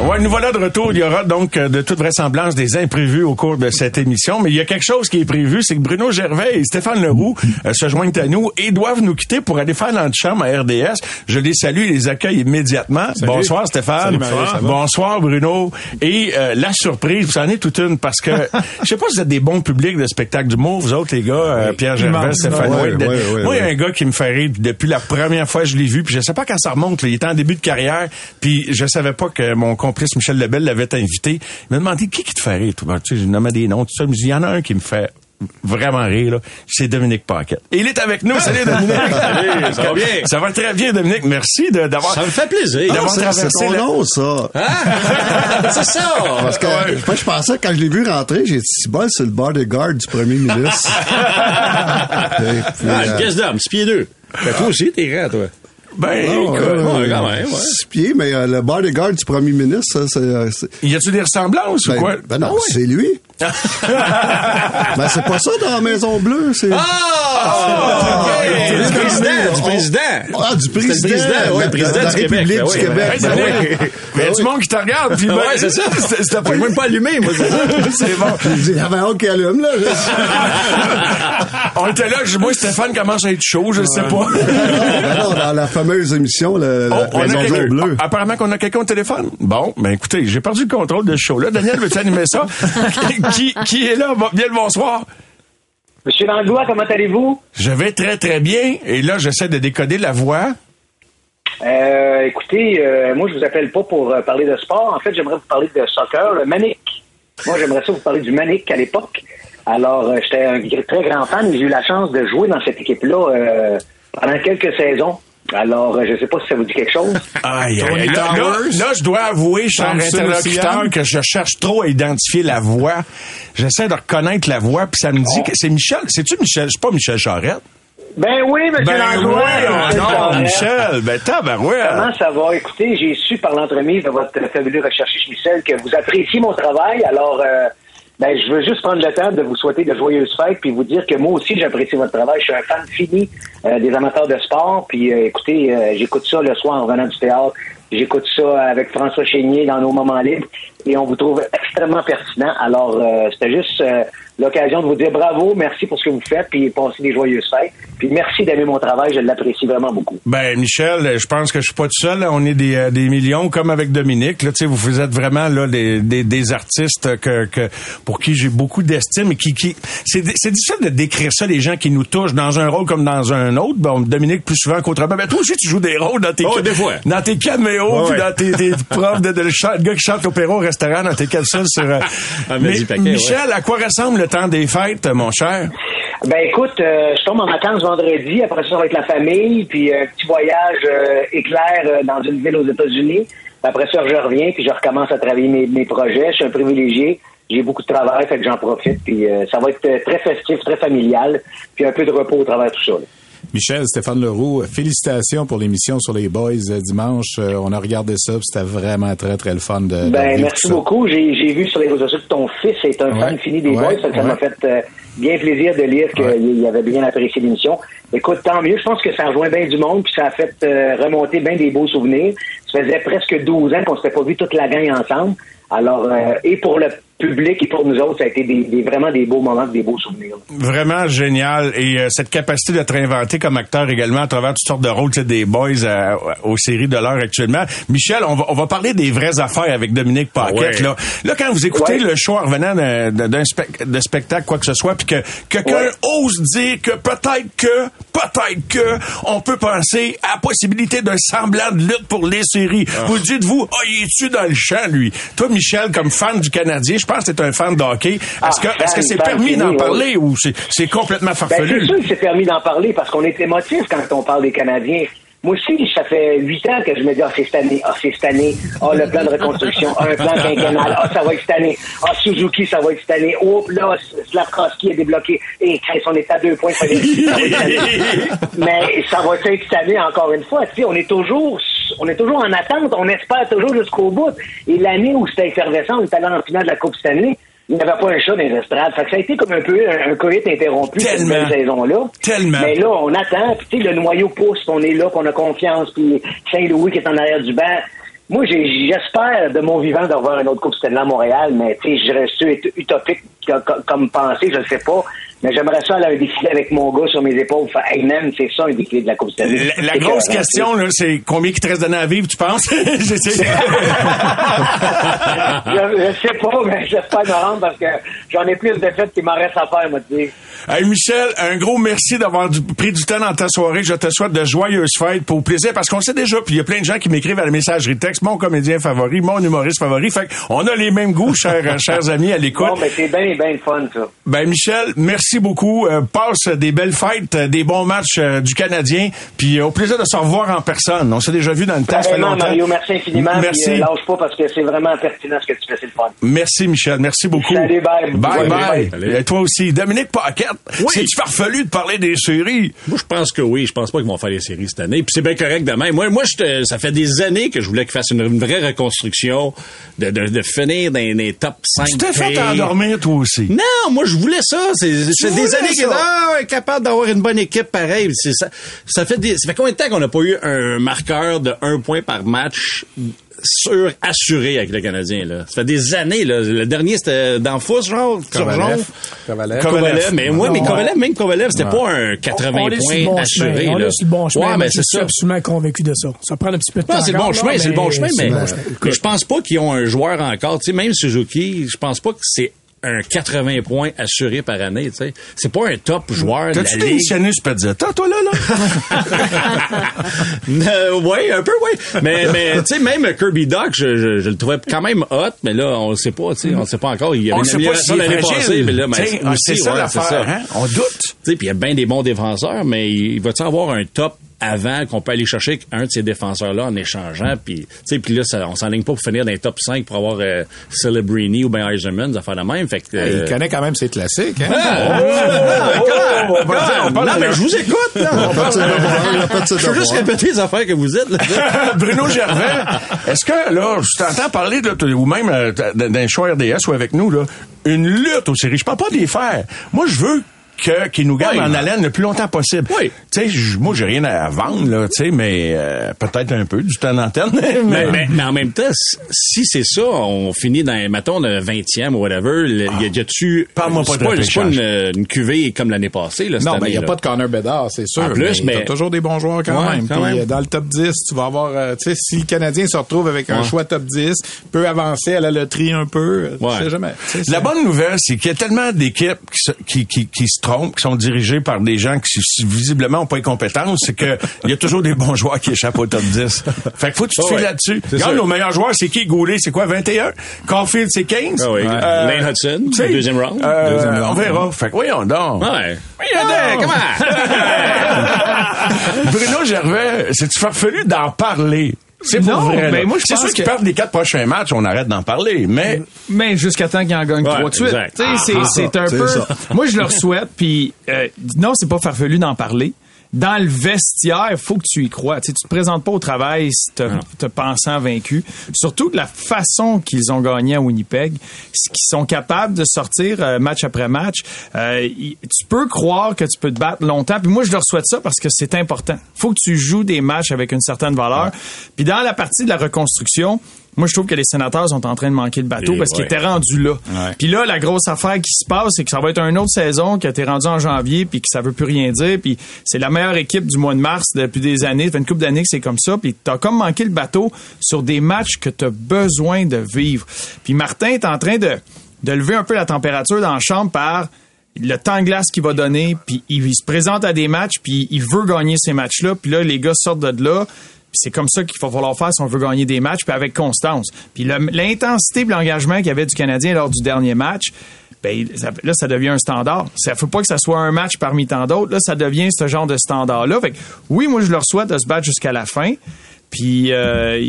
Ouais, nous voilà de retour. Il y aura donc euh, de toute vraisemblance des imprévus au cours de cette émission. Mais il y a quelque chose qui est prévu, c'est que Bruno Gervais et Stéphane Leroux euh, se joignent à nous et doivent nous quitter pour aller faire l'antichambre à RDS. Je les salue et les accueille immédiatement. Bonsoir Stéphane. Salut? Bonsoir Bruno. Et euh, la surprise, vous en êtes toute une parce que je sais pas si vous êtes des bons publics de spectacle d'humour, vous autres les gars, euh, Pierre Gervais. Stéphane Ouais, White. ouais, ouais, Moi, il y a un gars qui me fait rire depuis la première fois que je l'ai vu, puis je sais pas quand ça remonte. là. il était en début de carrière, puis je savais pas que mon complice Michel Lebel l'avait invité. Il m'a demandé qui qui te fait rire, toi? Tu sais, j'ai nommé des noms, tout ça. Il me dit, il y en a un qui me fait vraiment rire, là. C'est Dominique Paquette. Et il est avec nous. Salut, Dominique. Salut, ça va bien? Ça va très bien, Dominique. Merci de- d'avoir... Ça me fait plaisir. d'avoir C'est traversé c'est la- nom, ça. C'est ça. Parce que moi, je pensais, quand je l'ai vu rentrer, j'ai dit, si bol, c'est le bodyguard du premier ministre. Puis, Ah, euh, une pièce d'homme, 6 pieds 2. toi aussi, t'es grand, toi. Ben, non, écoute, ouais, quand même, ouais. Six pieds, mais euh, le bodyguard du premier ministre, ça, c'est... euh, y a-tu des ressemblances ou Ben, quoi? ben non, Ah ouais. c'est lui. Ben, c'est pas ça dans la Maison Bleue, c'est... Ah! du Du président, du président. Ah, du président. C'était le président, ouais, de- président de la du Québec. République Ben du oui, Québec. Ben oui. Il y a du monde qui te regarde, puis ben, Ouais, c'est ça. C'était pas même pas allumé, moi, c'est ça. C'est bon. Il y avait un qui allume, là. On était là, je- moi, Stéphane commence à être chaud, je sais pas. Ben non, dans la fameuse émission, le, Oh, la Maison quelqu'un- Bleue. Ah, Apparemment qu'on a quelqu'un au téléphone. Bon, ben écoutez, j'ai perdu le contrôle de ce show-là. Daniel, veux-tu animer ça? Qui, qui est là? Bien le bonsoir. Monsieur Langlois, comment allez-vous? Je vais très, très bien. Et là, j'essaie de décoder la voix. Euh, écoutez, euh, moi, je vous appelle pas pour euh, parler de sport. En fait, j'aimerais vous parler de soccer, le Manic. Moi, j'aimerais ça vous parler du Manic à l'époque. Alors, euh, j'étais un très grand fan j'ai eu la chance de jouer dans cette équipe-là pendant quelques saisons. Alors, euh, je sais pas si ça vous dit quelque chose. Aïe, aïe, là, là, là, je dois avouer, cher interlocuteur, que je cherche trop à identifier la voix. J'essaie de reconnaître la voix, puis ça me dit que c'est Michel. C'est-tu Michel? C'est pas Michel Charette? Ben oui, monsieur Ben Langlois. oui, oh Michel non. Michel. Ben tabarouette. Comment ça va? Écoutez, j'ai su par l'entremise de votre fabuleux recherchiste Michel que vous appréciez mon travail. Alors, euh, ben, je veux juste prendre le temps de vous souhaiter de joyeuses fêtes puis vous dire que moi aussi, j'apprécie votre travail. Je suis un fan fini euh, des amateurs de sport. Puis, euh, écoutez, euh, j'écoute ça le soir en revenant du théâtre. J'écoute ça avec François Chénier dans nos moments libres et on vous trouve extrêmement pertinent. Alors, euh, c'était juste euh, l'occasion de vous dire bravo, merci pour ce que vous faites, puis passez des joyeuses fêtes. Puis merci d'aimer mon travail, je l'apprécie vraiment beaucoup. Ben Michel, je pense que je suis pas tout seul. là. On est des, euh, des millions, comme avec Dominique. Là, tu sais, vous êtes vraiment là des, des, des artistes que, que pour qui j'ai beaucoup d'estime et qui, qui c'est c'est difficile de décrire ça les gens qui nous touchent dans un rôle comme dans un autre. Bon, Dominique plus souvent qu'autrement. Ben toi aussi tu joues des rôles dans tes Oh, des fois. dans tes caméos Ouais, puis ouais. dans tes, tes profs de, de, le gars qui chante l'opéra au restaurant dans tes capsules sur. euh, Ah, mais, Michel, à quoi ressemble le temps des fêtes, mon cher? Ben écoute, euh, je tombe en vacances vendredi, après ça avec la famille, puis un petit voyage euh, éclair euh, dans une ville aux États-Unis. Après ça, je reviens, puis je recommence à travailler mes, mes projets. Je suis un privilégié, j'ai beaucoup de travail, fait que j'en profite, puis euh, ça va être euh, très festif, très familial, puis un peu de repos au travers de tout ça. Michel, Stéphane Leroux, félicitations pour l'émission sur les Boys euh, dimanche. Euh, on a regardé ça, c'était vraiment très, très le fun de, de Ben, merci beaucoup. J'ai j'ai vu sur les réseaux sociaux que ton fils est un Ouais. fan fini des Ouais. boys. Ça m'a Ouais. fait euh, bien plaisir de lire qu'il avait bien apprécié l'émission. Écoute, tant mieux. Je pense que ça rejoint bien du monde, puis ça a fait euh, remonter bien des beaux souvenirs. Ça faisait presque 12 ans qu'on s'était pas vu toute la gang ensemble. Alors, euh, et pour le public et pour nous autres, ça a été des, des- vraiment des beaux moments, des beaux souvenirs. Vraiment génial. Et euh, cette capacité d'être inventé comme acteur également à travers toutes sortes de rôles, tu sais, des boys euh, aux séries de l'heure actuellement. Michel, on va, on va parler des vraies affaires avec Dominique Paquette. Ouais. Là. là, quand vous écoutez Ouais. le show en revenant d'un d'un spec- de spectacle, quoi que ce soit, puis que quelqu'un Ouais. ose dire que peut-être que, peut-être que, on peut penser à la possibilité d'un semblant de lutte pour les séries. Vous dites-vous, ah, il est-tu dans le champ, lui? Toi, Michel, comme fan du Canadien, je pense que t'es un fan de hockey. Est-ce Ah, que, est-ce que fan, c'est fan permis d'en parler ou c'est complètement Ben, farfelu? c'est sûr que c'est permis d'en parler parce qu'on est émotif quand on parle des Canadiens. Moi aussi, ça fait huit ans que je me dis, ah, c'est cette année, ah, c'est cette année, ah, le plan de reconstruction, ah, un plan quinquennal, ah, ça va être cette année, ah, Suzuki, ça va être cette année, oh, là, Slavkowski est débloqué, et Chris, on est à deux points, ça va être ça va être cette année. Mais ça va être cette année, encore une fois, tu sais, on est toujours, on est toujours en attente, on espère toujours jusqu'au bout. Et l'année où c'était effervescent, on est allé en finale de la Coupe Stanley, il n'y avait pas un chat dans les estrades. Fait que ça a été comme un peu un, un coït interrompu cette Tellement. belle saison-là. Tellement. Mais là, on attend, puis tu sais, le noyau pousse, on est là, puis on a confiance, puis Saint-Louis qui est en arrière du banc. Moi, j'espère de mon vivant d'avoir une autre Coupe Stanley à Montréal, mais tu sais, je reste ut- utopique co- co- comme pensée, je ne sais pas. Mais j'aimerais ça aller à un défilé avec mon gars sur mes épaules. Faire, hey man, c'est ça un défilé de la Coupe Stanley. La, grosse question, là, c'est combien il te reste d'années à vivre, tu penses? Je, je sais pas, mais j'espère me rendre parce que j'en ai plus de fêtes qu'il m'en reste à faire, moi, tu sais. Hey Michel, un gros merci d'avoir pris du temps dans ta soirée. Je te souhaite de joyeuses fêtes pour plaisir parce qu'on sait déjà, puis il y a plein de gens qui m'écrivent à la messagerie texte, mon comédien favori, mon humoriste favori. Fait on a les mêmes goûts, chers, chers amis à l'écoute. Bon, mais c'est bien, bien fun, ça. Ben Michel, merci beaucoup. Euh, passe des belles fêtes, euh, des bons matchs euh, du Canadien, puis euh, au plaisir de se revoir en personne. On s'est déjà vu dans le temps, ça fait Vraiment, longtemps. Mario, merci infiniment. Merci. Puis, lâche pas parce que c'est vraiment pertinent ce que tu fais, c'est le fun. Merci Michel, merci beaucoup. Salut, bye. Bye Ouais, bye. bye. Et toi aussi, Dominique Paquette. C'est-tu farfelu de parler des séries? Moi, je pense que oui. Je pense pas qu'ils vont faire les séries cette année. Puis c'est bien correct demain. Moi, moi, je ça fait des années que je voulais qu'ils fassent une, une vraie reconstruction, de, de, de finir dans les top 5 Tu t'es fait endormir toi aussi. Non, moi je voulais ça. C'est des années que ah, capable d'avoir une bonne équipe pareil. Ça. Ça fait des, ça fait combien de temps qu'on n'a pas eu un marqueur de un point par match sûr assuré avec le Canadien là. Ça fait des années là. Le dernier c'était d'Anfous genre Kovalev. Turgeon. Kovalev. Kovalev, mais moi, mais Kovalev, même Kovalev, c'était pas un 80 on est sur le points bon assuré. chemin. On là. est sur le bon chemin. Mais je c'est suis ça. absolument convaincu de ça. Ça prend un petit peu de temps. Non, c'est le bon chemin, c'est le bon chemin, c'est mais, le bon chemin. mais je pense pas qu'ils ont un joueur encore. Tu sais, même Suzuki, je pense pas que c'est un 80 points assuré par année. Tu sais, c'est pas un top joueur de T'as-tu la ligue. démissionné sur Pizzetta, toi, là, là? Euh, ouais, un peu, ouais. Mais, mais tu sais, même Kirby Doc, je, je, je le trouvais quand même hot, mais là, on le sait pas, tu sais, on sait pas encore. Il y avait On une sait pas amélioration est l'année passée, mais là, mais T'sais, ah, aussi, c'est ça ouais, l'affaire, hein? On doute. Tu sais, puis il y a bien des bons défenseurs, mais il va-tu avoir un top avant qu'on peut aller chercher un de ces défenseurs-là en échangeant, puis tu sais, puis là, ça, on s'enligne pas pour finir dans les top 5 pour avoir euh, Celebrini ou ben Eisenman, ça fait la même. Fait que, euh, Il connaît quand même ses classiques. Hein? Oh, non, mais je vous écoute, là. Je veux juste répéter les affaires que vous êtes. Bruno Gervais, est-ce que, là, je t'entends parler, là, ou même euh, les choix RDS ou avec nous, là, une lutte aux séries. Je parle pas des faire. Moi, je veux que qu'ils nous gardent Oui. en haleine le plus longtemps possible. Oui. Tu sais, moi, j'ai rien à vendre, là, tu sais, mais euh, peut-être un peu du temps d'antenne. Mais, mais, mais en même temps, si c'est ça, on finit dans, mettons, le 20e ou whatever, le- y a- y a-tu... Parle-moi pas de pas, c'est pas une, une cuvée comme l'année passée, là, cette Non, mais il n'y a là. pas de Connor Bedard, c'est sûr. En plus, mais- toujours des bons joueurs quand Ouais, même. quand Puis, même. dans le top 10, tu vas avoir, euh, tu sais, si le Canadien se retrouve avec un choix top 10, peut avancer à la loterie un peu, Ouais. tu sais jamais. Tu La bonne nouvelle, c'est qu'il y a tellement d'équipes qui, se- qui, qui, qui se trompent, qui sont dirigées par des gens qui visiblement n'ont pas les compétences, c'est que il y a toujours des bons joueurs qui échappent au top 10. Fait que faut que tu te Ah ouais. là-dessus. Regarde, nos meilleurs joueurs, c'est qui? Goulet, c'est quoi? 21? Caulfield, c'est 15? Ah oui. Lane Hudson, deuxième round. euh, Deuxième round. On verra. Fait que voyons donc. Ouais. Voyons donc. Bruno Gervais, c'est-tu farfelu d'en parler? C'est pour Non, vrai. mais moi, je c'est pense sûr qu'ils que- perdent les quatre prochains matchs, on arrête d'en parler, mais Mais jusqu'à temps qu'il en gagne Ouais, trois de suite. Ah, c'est- un peu. ça. Moi, je leur souhaite. Puis euh, non, c'est pas farfelu d'en parler. Dans le vestiaire, faut que tu y crois. Tu sais, tu te présentes pas au travail si te, te pensant vaincu. Surtout que la façon qu'ils ont gagné à Winnipeg, c'est qu'ils sont capables de sortir euh, match après match. Euh, y- tu peux croire que tu peux te battre longtemps. Puis moi, je leur souhaite ça parce que c'est important. Faut que tu joues des matchs avec une certaine valeur. Puis dans la partie de la reconstruction, moi, je trouve que les sénateurs sont en train de manquer le bateau Et parce qu'ils étaient rendus là. Ouais. Puis là, la grosse affaire qui se passe, c'est que ça va être une autre saison qui a été rendue en janvier puis que ça veut plus rien dire. Puis c'est la meilleure équipe du mois de mars depuis des années. Ça fait une couple d'années que c'est comme ça. Puis t'as comme manqué le bateau sur des matchs que t'as besoin de vivre. Puis Martin est en train de, de lever un peu la température dans la chambre par le temps de glace qu'il va donner, puis il, se présente à des matchs, puis il veut gagner ces matchs-là, puis là, les gars sortent de là, c'est comme ça qu'il va falloir faire si on veut gagner des matchs, puis avec constance. Puis l'intensité l'engagement qu'il y avait du Canadien lors du dernier match, ben, là, ça devient un standard. Ça faut pas que ça soit un match parmi tant d'autres. Là, ça devient ce genre de standard-là. Oui, moi, je leur souhaite de se battre jusqu'à la fin. Puis euh,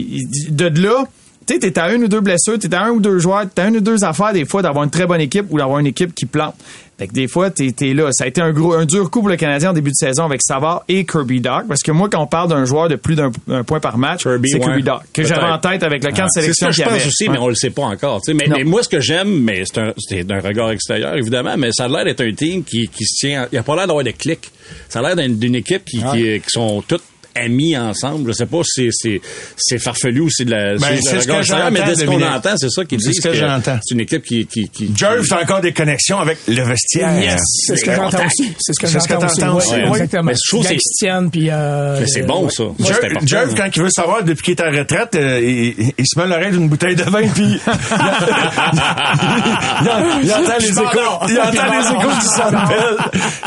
de là, tu sais, t'es à une ou deux blessures, t'es à un ou deux joueurs, t'as une ou deux affaires des fois d'avoir une très bonne équipe ou d'avoir une équipe qui plante. Fait que des fois, t'es es là. Ça a été un gros, un dur coup pour le Canadien en début de saison avec Savard et Kirby Doc. Parce que moi, quand on parle d'un joueur de plus d'un un point par match, Kirby, c'est ouais. Kirby Doc. Que j'avais en tête avec le camp de C'est ce sélection que je pense avait. aussi, mais on le sait pas encore. tu sais. Mais, mais moi, ce que j'aime, mais c'est un, c'est un regard extérieur, évidemment, mais ça a l'air d'être un team qui, qui se tient. Il n'y a pas l'air d'avoir de clics. Ça a l'air d'une d'une équipe qui, qui, qui sont toutes amis ensemble. Je sais pas si c'est- c'est c'est farfelu ou c'est de la Ben, c'est c'est ce que extérieur, mais j'entends, de ce qu'on entend, c'est ça qu'ils C'est disent. ce que j'entends. C'est une équipe qui qui qui, Jerv, qui- encore des connexions avec le vestiaire. Yes, c'est ce que j'entends aussi. C'est ce que C'est ce que j'entends aussi. ouais, aussi, ouais. Exactement. Mais je trouve c'est- puis, euh, Mais c'est bon, ouais. ça. Jerv, c'est quand il veut savoir depuis qu'il est en retraite, euh, il, se met l'oreille d'une bouteille de vin puis il, entend les échos, il entend les échos du Sandbell.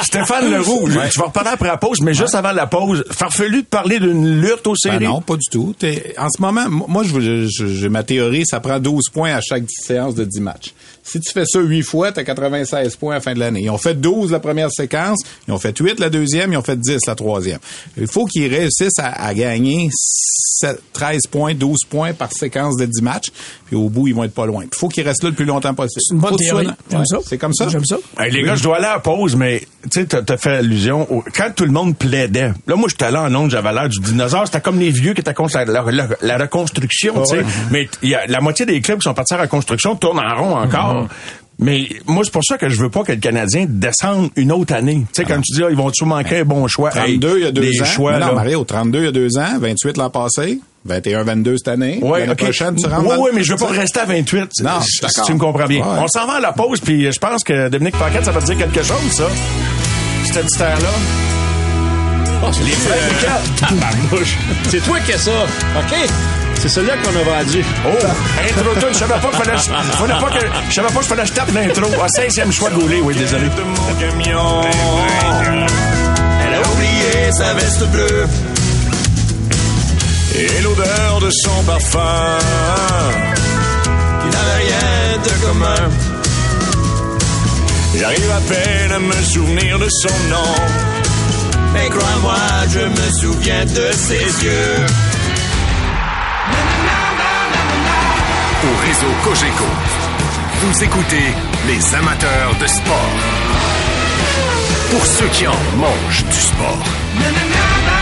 Stéphane Leroux, tu vas reparler après la pause, mais juste avant la pause, farfelu de parler d'une lutte aux Ben séries. non, pas du tout. En ce moment, moi, je, je- je- ma théorie, ça prend 12 points à chaque séance de 10 matchs. Si tu fais ça 8 fois, t'as 96 points à la fin de l'année. Ils ont fait 12 la première séquence, ils ont fait 8 la deuxième, ils ont fait 10 la troisième. Il faut qu'ils réussissent à, à gagner 7 13 points, 12 points par séquence de 10 matchs, puis au bout, ils vont être pas loin. Il faut qu'ils restent là le plus longtemps possible. C'est une bonne théorie. Ouais, ça. C'est comme ça. J'aime ça. Hey, les gars, je dois aller à la pause, mais tu sais, t'as fait allusion. au- Quand tout le monde plaidait, là, moi, j'étais allé en onde, j'avais l'air du dinosaure. C'était comme les vieux qui étaient contre la, la- la- la reconstruction, tu sais. Mais il y a la moitié des clubs qui sont partis à la reconstruction tournent en rond encore. Mais moi, c'est pour ça que je veux pas que le Canadien descende une autre année. Tu sais, quand tu dis, ah, ils vont-tu manquer un bon choix? 32 il y a deux ans. choix, non, là. Mario, 32 il y a deux ans, 28 l'an passé, 21-22 cette année. Ouais, L'année prochaine, tu rentres ouais, dans- ouais, mais je veux pas rester à 28. Non, si je suis d'accord. tu me comprends bien. Ouais. On s'en va à la pause, puis je pense que Dominique Paquette, ça va te dire quelque chose, ça. Cette petite là Oh, c'est Les frères. Tabarnouche. C'est toi qui as ça. OK? C'est celui-là qu'on a vendu. Oh, intro tune, je savais pas qu'il fallait, pas je savais pas que je tape l'intro. Ah, 16e choix gaulé, oui, désolé. de mon camion. Elle a oublié sa veste bleue et l'odeur de son parfum. Il n'avait rien de commun. J'arrive à peine à me souvenir de son nom. Mais crois-moi, je me souviens de ses yeux. Au réseau Cogeco, vous écoutez les amateurs de sport. Pour ceux qui en mangent du sport.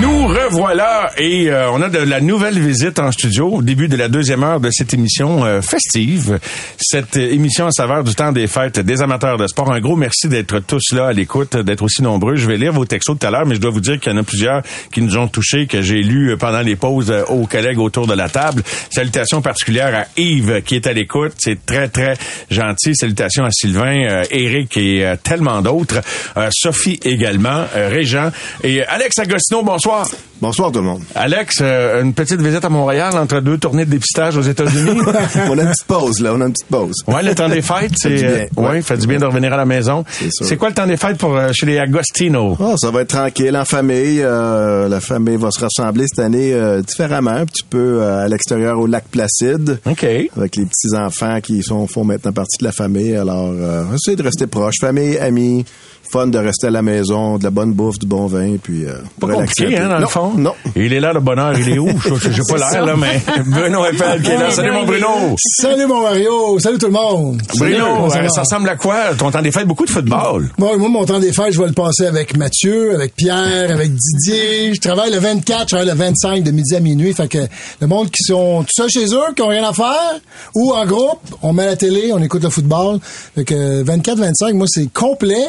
Nous revoilà et euh, on a de la nouvelle visite en studio au début de la deuxième heure de cette émission euh, festive. Cette euh, émission à saveur du temps des fêtes des amateurs de sport. Un gros merci d'être tous là à l'écoute, d'être aussi nombreux. Je vais lire vos textos tout à l'heure, mais je dois vous dire qu'il y en a plusieurs qui nous ont touchés, que j'ai lu pendant les pauses euh, aux collègues autour de la table. Salutations particulières à Yves qui est à l'écoute. C'est très, très gentil. Salutations à Sylvain, euh, Eric et euh, tellement d'autres. Euh, Sophie également, euh, Régent et Alex Agostino. Bonsoir. Bonsoir tout le monde. Alex, euh, une petite visite à Montréal entre deux tournées de dépistage aux États-Unis. on a une petite pause, là. On a une petite pause. Ouais, le temps des fêtes, c'est. euh, ouais, fait du bien de revenir à la maison. C'est quoi le temps des fêtes pour euh, chez les Agostino? Ah, ça va être tranquille en famille. Euh, la famille va se rassembler cette année différemment, un petit peu à l'extérieur au lac Placide. OK. Avec les petits enfants qui sont font maintenant partie de la famille. Alors, essayez de rester proche. Famille, amis, fun de rester à la maison, de la bonne bouffe, du bon vin, puis euh, Pas relaxer compliqué, hein, dans le fond? Non. Et il est là, le bonheur, il est où? Je- J'ai pas l'air, là, mais Bruno Eiffel qui est là. Salut, mon Bruno! Salut mon Mario, salut tout le monde. Bruno, euh, ça ressemble à quoi? Ton temps des fêtes, beaucoup de football. Moi, moi, mon temps des fêtes, je vais le passer avec Mathieu, avec Pierre, avec Didier. Je travaille le 24, je travaille le 25 de midi à minuit. Fait que le monde qui sont tout seuls chez eux, qui ont rien à faire, ou en groupe, on met la télé, on écoute le football. Fait que 24, 25, moi, c'est complet.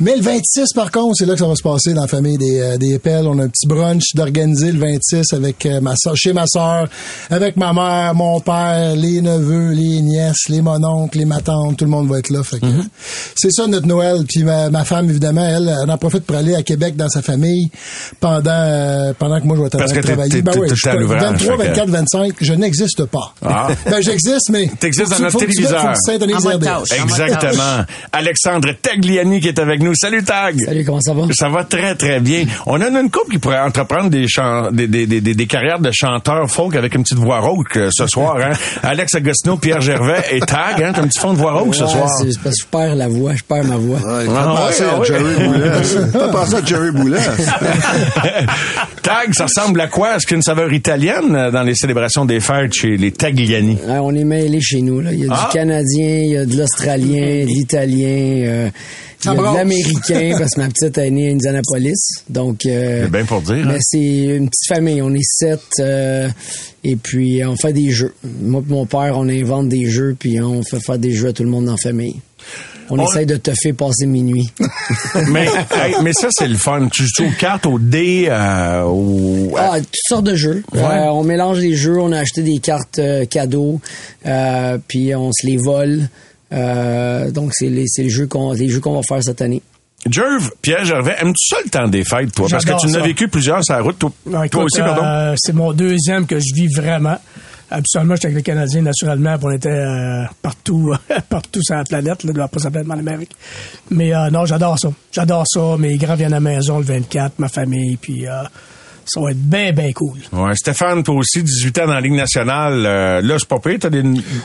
Mais le 26, par contre, c'est là que ça va se passer dans la famille des, euh, des Pelles. On a un petit brunch d'organiser le 26 avec euh, ma soeur, chez ma soeur, avec ma mère, mon père, les neveux, les nièces, les mononcles, les matantes, tout le monde va être là. Fait que, c'est ça notre Noël. Puis ma, ma femme, évidemment, elle, elle en profite pour aller à Québec dans sa famille pendant euh, pendant que moi je vais Parce que travailler. Ben oui, je à suis l'ouvrage, 23, fait que- 24, 25, je n'existe pas. Ah. ben j'existe, mais T'existes dans notre téléviseur. Exactement. Alexandre Tagliani qui est avec nous. Salut Tag. Salut, comment ça va? Ça va très très bien. On a une couple qui pourrait entreprendre des, chan- des, des, des, des- des carrières de chanteurs folk avec une petite voix rauque euh, ce soir. Hein? Alex Agostino, Pierre Gervais et Tag. Hein? T'as un petit fond de voix rauque ce Ouais, soir. c'est parce que je perds la voix, je perds ma voix. Ouais, Ah, T'as pensé ouais, à ouais. Jerry Boulez. T'as pensé à Jerry Boulez. Tag, ça ressemble à quoi? Est-ce qu'il y a une saveur italienne euh, dans les célébrations des fêtes chez les Tagliani? Ouais, on est mêlés chez nous. Là. Il y a Ah. du Canadien, il y a de l'Australien, de l'Italien, euh, il y Ça a de brasse. l'Américain, parce que ma petite est née à Indianapolis. Donc, euh, C'est bien pour dire. mais hein? c'est une petite famille. On est sept. euh, et puis, on fait des jeux. Moi et mon père, on invente des jeux, puis on fait faire des jeux à tout le monde dans la famille. On, On- essaye de te faire passer minuit. mais, hey, mais ça, c'est le fun. Tu joues aux cartes, aux dés, euh, aux... Ah, toutes sortes de jeux. Ouais. Euh, on mélange les jeux, on a acheté des cartes euh, cadeaux, euh, puis on se les vole. Euh, donc c'est les, les jeux qu'on les jeux qu'on va faire cette année. Jerv, Pierre Gervais, aimes-tu ça le temps des fêtes, toi? Parce que tu en as vécu plusieurs sur la route. Toi, Non, toi écoute, aussi, pardon? euh, c'est mon deuxième que je vis vraiment. Absolument, j'étais avec les Canadiens, naturellement, puis on était euh, partout, partout sur la planète, là, pas s'appeler en Amérique. Mais euh, non, j'adore ça. J'adore ça. Mes grands viennent à la maison le 24, ma famille, puis euh, ça va être bien, bien cool. Ouais, Stéphane, toi aussi, 18 ans dans la Ligue nationale. euh, là, c'est pas pire. T'as des...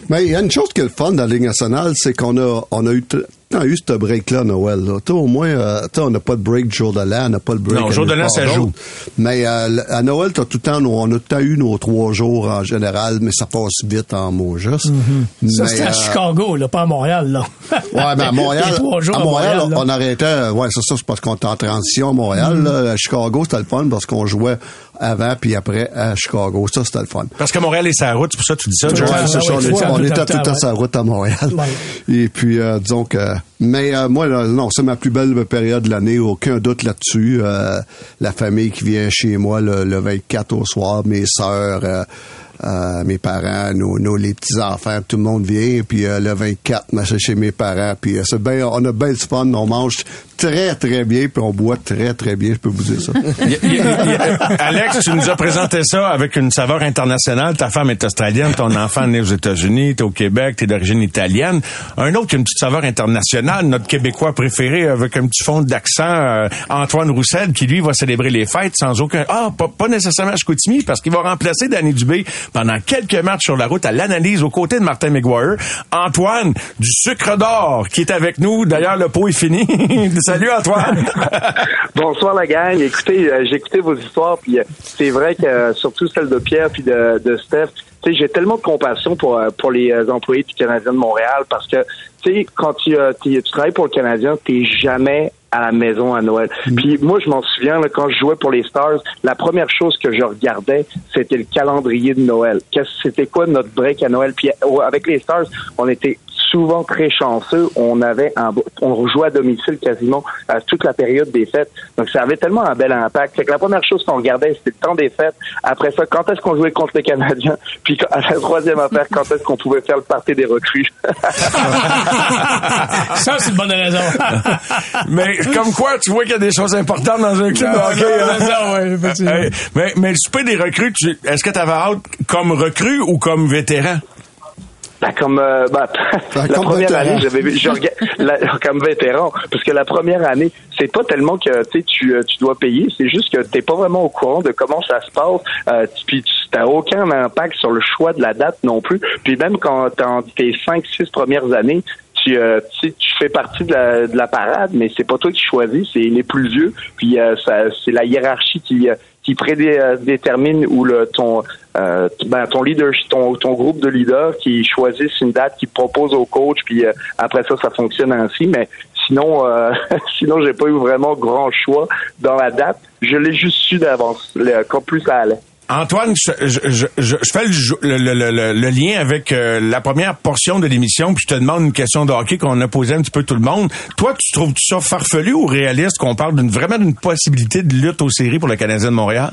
Mais il y a une chose qui est le fun dans la Ligue nationale, c'est qu'on a, on a eu, a eu ce break-là, Noël. Là? Au moins, euh, on n'a pas de break du jour de l'an, on n'a pas le break. Non, jour de l'an, ça joue. Mais euh, à Noël, t'as tout le temps, on a tout le temps eu nos trois jours en général, mais ça passe vite en mots juste. Mm-hmm. Ça, Mais, c'était à euh, Chicago, là, pas à Montréal, là. Ouais, mais à Montréal, Les trois jours à Montréal, on arrêtait, ouais, c'est ça, c'est parce qu'on était en transition à Montréal, Mm. là. À Chicago, c'était le fun parce qu'on jouait avant puis après à Chicago. Ça, c'était le fun. Parce que Montréal est sa route, c'est pour ça que tu dis ça, Ouais, ça, on, on tout était le tout le temps, la route à Montréal. Et puis, euh, disons que... Mais euh, moi, là, non, c'est ma plus belle période de l'année, aucun doute là-dessus. Euh, la famille qui vient chez moi le, le 24 au soir, mes sœurs... euh, euh, mes parents, nos, nos les petits enfants, tout le monde vient. Puis euh, le 24, moi, c'est chez mes parents. Puis euh, c'est bien, on a bien du fun, on mange très très bien, puis on boit très très bien. Je peux vous dire ça. Alex, tu nous as présenté ça avec une saveur internationale. Ta femme est australienne, ton enfant est né aux États-Unis, t'es au Québec, t'es d'origine italienne. Un autre une petite saveur internationale, notre Québécois préféré avec un petit fond d'accent, euh, Antoine Roussel, qui lui va célébrer les fêtes sans aucun... Ah, pas, pas nécessairement à Chicoutimi, parce qu'il va remplacer Danny Dubé pendant quelques matchs sur la route à l'analyse aux côtés de Martin McGuire. Antoine, du sucre d'or, qui est avec nous. D'ailleurs, le pot est fini. Salut Antoine! Bonsoir la gang. Écoutez, euh, j'ai écouté vos histoires, puis euh, c'est vrai que euh, surtout celle de Pierre puis de, de Steph, tu sais, j'ai tellement de compassion pour pour les employés du Canadien de Montréal parce que tu sais, quand tu, travailles pour le Canadien, t'es jamais à la maison à Noël. Puis moi, je m'en souviens, là, quand je jouais pour les Stars, la première chose que je regardais, c'était le calendrier de Noël. Qu'est-ce c'était quoi notre break à Noël? Puis avec les Stars, on était souvent très chanceux. On avait un, on jouait à domicile quasiment à toute la période des fêtes. Donc ça avait tellement un bel impact. C'est que la première chose qu'on regardait, c'était le temps des fêtes. Après ça, quand est-ce qu'on jouait contre les Canadiens? Puis à la troisième affaire, quand est-ce qu'on pouvait faire le party des recrues? Ça, c'est une bonne raison. mais comme quoi, tu vois qu'il y a des choses importantes dans un club hockey. hein? Mais, mais le souper des recrues, tu- est-ce que tu avais hâte comme recrue ou comme vétéran? Ben, comme euh, ben, la comme première vétéran. année, j'avais vu je rega- la- comme vétéran, parce que la première année, c'est pas tellement que tu sais, tu euh, tu dois payer, c'est juste que t'es pas vraiment au courant de comment ça se passe, euh, puis tu t'as aucun impact sur le choix de la date non plus. Puis même quand dans tes cinq, six premières années, tu, euh, tu tu fais partie de la, de la parade, mais c'est pas toi qui choisis, c'est les plus vieux. Puis euh, ça, c'est la hiérarchie qui euh, qui prédétermine ou le ton euh, ben, ton leader, ton, ton groupe de leaders qui choisissent une date, qui proposent au coach, puis euh, après ça, ça fonctionne ainsi. Mais sinon, euh, sinon, j'ai pas eu vraiment grand choix dans la date. Je l'ai juste su d'avance, quand plus ça allait. Antoine, je, je, je, je- fais le, le, le- le- lien avec euh, la première portion de l'émission, puis je te demande une question de hockey qu'on a posée un petit peu tout le monde. Toi, tu trouves ça farfelu ou réaliste qu'on parle d'une vraiment d'une possibilité de lutte aux séries pour le Canadien de Montréal?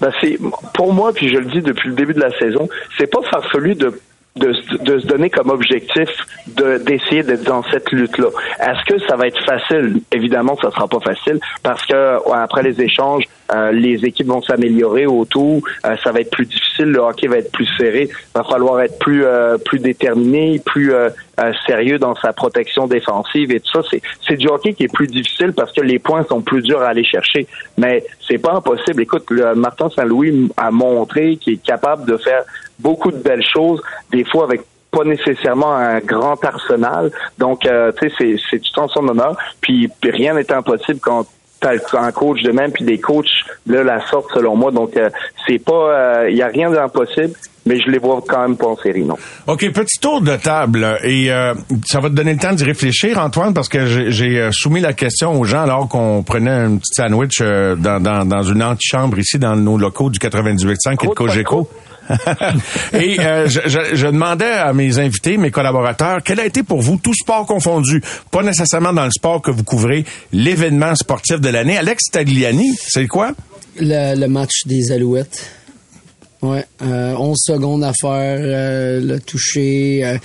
Ben c'est pour moi, puis je le dis depuis le début de la saison, c'est pas farfelu de de, de se donner comme objectif de d'essayer d'être dans cette lutte-là. Est-ce que ça va être facile? Évidemment, ça sera pas facile parce que après les échanges, euh, les équipes vont s'améliorer autour. euh, ça va être plus difficile. Le hockey va être plus serré. Va falloir être plus euh, plus déterminé, plus euh, euh, sérieux dans sa protection défensive et tout ça. C'est c'est du hockey qui est plus difficile parce que les points sont plus durs à aller chercher. Mais c'est pas impossible. Écoute, le Martin Saint-Louis a montré qu'il est capable de faire beaucoup de belles choses, des fois avec pas nécessairement un grand arsenal. Donc, euh, tu sais, c'est, tout en son honneur. Puis, puis rien n'est impossible quand t'as un coach de même, puis des coachs là la sorte selon moi. Donc, euh, c'est pas, il y a rien d'impossible, mais je les vois quand même pas en série, non. OK, petit tour de table. Et euh, ça va te donner le temps d'y réfléchir, Antoine, parce que j'ai- j'ai euh, soumis la question aux gens alors qu'on prenait un petit sandwich euh, dans, dans, dans une antichambre ici, dans nos locaux du 98.5 et de Cogeco. et euh, je, je- je demandais à mes invités, mes collaborateurs, quel a été pour vous, tout sport confondu, pas nécessairement dans le sport que vous couvrez, l'événement sportif de l'année. Alex Tagliani, c'est quoi? Le, le match des Alouettes. Ouais, euh, 11 secondes à faire, euh, le toucher.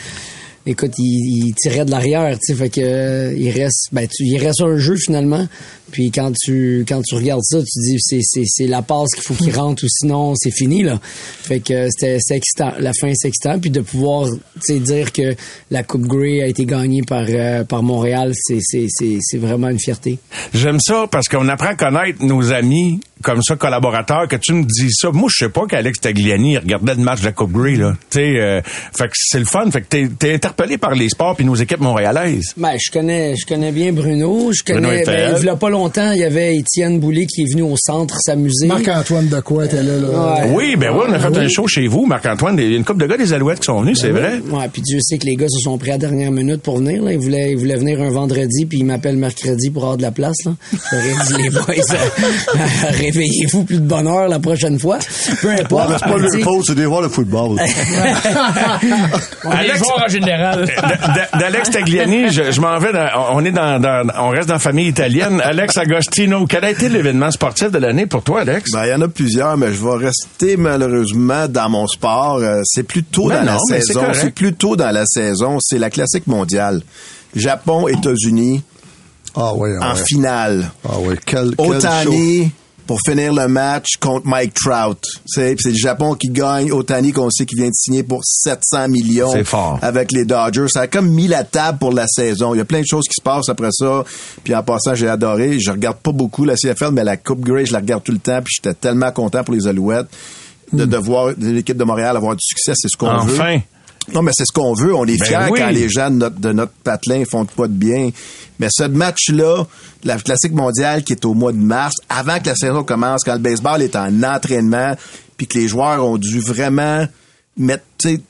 Euh, écoute, il, il tirait de l'arrière, tu sais, fait que euh, il reste, ben, tu, il reste un jeu finalement. Puis quand tu quand tu regardes ça, tu dis c'est c'est c'est la passe qu'il faut qu'il rentre ou sinon c'est fini là. Fait que c'était c'est excitant, la fin c'est excitant puis de pouvoir tu sais dire que la Coupe Grey a été gagnée par euh, par Montréal, c'est c'est c'est c'est vraiment une fierté. J'aime ça parce qu'on apprend à connaître nos amis comme ça, collaborateurs, que tu me dis ça. Moi, je sais pas qu'Alex Tagliani regardait le match de la Coupe Grey, là. Tu sais, euh, fait que c'est le fun. Fait que t'es, t'es interpellé par les sports puis nos équipes montréalaises. Ben, je connais, je connais bien Bruno. Je Bruno connais, Eiffel. ben, il y a pas longtemps, il y avait Étienne Boulay qui est venu au centre s'amuser. Marc-Antoine de quoi était là, là. Ouais. Oui, ben oui, on a fait Oui. un show chez vous, Marc-Antoine. Il y a une couple de gars des Alouettes qui sont venus, c'est vrai. Ouais, puis Dieu sait que les gars se sont pris à la dernière minute pour venir. Là. Ils, voulaient, ils voulaient venir un vendredi, puis ils m'appellent mercredi pour avoir de la place. Là. J'aurais dit, les boys, euh, réveillez-vous plus de bonne heure la prochaine fois. Peu Ouais, importe. mais c'est pas le pause, c'est des voir le football. On les joueurs en général. D'Alex Tagliani, je, je m'en vais. dans- on est dans, dans- on reste dans la famille italienne. Alex Agostino, quel a été l'événement sportif de l'année pour toi, Alex? Ben, il y en a plusieurs, mais je vais rester malheureusement dans mon sport. Euh, C'est plus tôt Ben dans non, la saison. C'est plus tôt dans la saison. C'est la classique mondiale. Japon, États-Unis. Ah oui, ah en ouais. finale. Ah oui, quel, quel Otani pour finir le match contre Mike Trout. C'est le Japon qui gagne. Otani qu'on sait qui vient de signer pour 700 millions. C'est fort. Avec les Dodgers. Ça a comme mis la table pour la saison. Il y a plein de choses qui se passent après ça. Puis en passant, j'ai adoré. Je regarde pas beaucoup la CFL, mais la Coupe Grey, je la regarde tout le temps. Puis j'étais tellement content pour les Alouettes de, de voir l'équipe de Montréal avoir du succès. C'est ce qu'on veut. Non, mais c'est ce qu'on veut. On est Ben fiers oui. quand les gens de notre, de notre patelin font pas de bien. Mais ce match-là, la classique mondiale qui est au mois de mars, avant que la saison commence, quand le baseball est en entraînement, puis que les joueurs ont dû vraiment mettre, tu sais,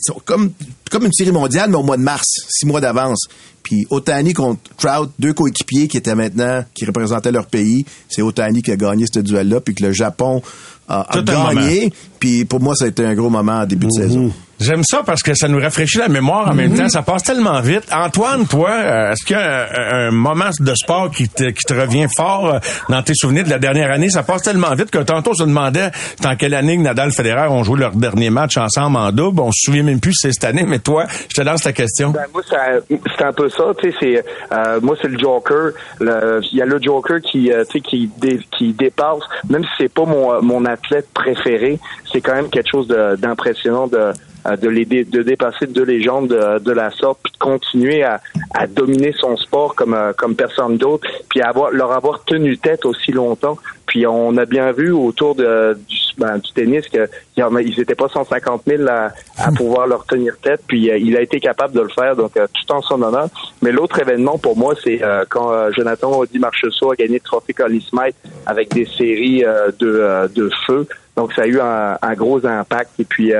c'est comme, comme une série mondiale, mais au mois de mars, six mois d'avance. Puis Otani contre Trout, deux coéquipiers qui étaient maintenant, qui représentaient leur pays. C'est Otani qui a gagné ce duel-là, puis que le Japon a, gagné. Puis pour moi, ça a été un gros moment en début de saison. J'aime ça parce que ça nous rafraîchit la mémoire en même temps. Ça passe tellement vite. Antoine, toi, euh, est-ce qu'il y a un, un moment de sport qui te, qui te revient fort euh, dans tes souvenirs de la dernière année? Ça passe tellement vite que tantôt, on se demandait dans quelle année que Nadal Federer ont joué leur dernier match ensemble en double. On se souvient même plus si c'est cette année, mais toi, je te lance ta question. Ben, moi, ça- c'est un peu ça. Tu sais, c'est euh, moi, c'est le Joker. Le- Il y a le Joker qui, euh, tu sais, qui, dé- qui dépasse. Même si c'est pas mon, mon athlète préféré, c'est quand même quelque chose d'impressionnant de, de les dé- de dépasser deux légendes de, de la sorte, puis de continuer à, à dominer son sport comme euh, comme personne d'autre, puis avoir leur avoir tenu tête aussi longtemps. Puis on a bien vu autour de, du, ben, du tennis que il y en a- ils étaient pas 150 000 à, à pouvoir leur tenir tête. Puis euh, il a été capable de le faire, donc euh, tout en son honneur. Mais l'autre événement pour moi, c'est euh, quand euh, Jonathan Di Marchessault a gagné le trophée Smythe avec des séries euh, de, euh, de feu. Donc ça a eu un, un gros impact. Et puis,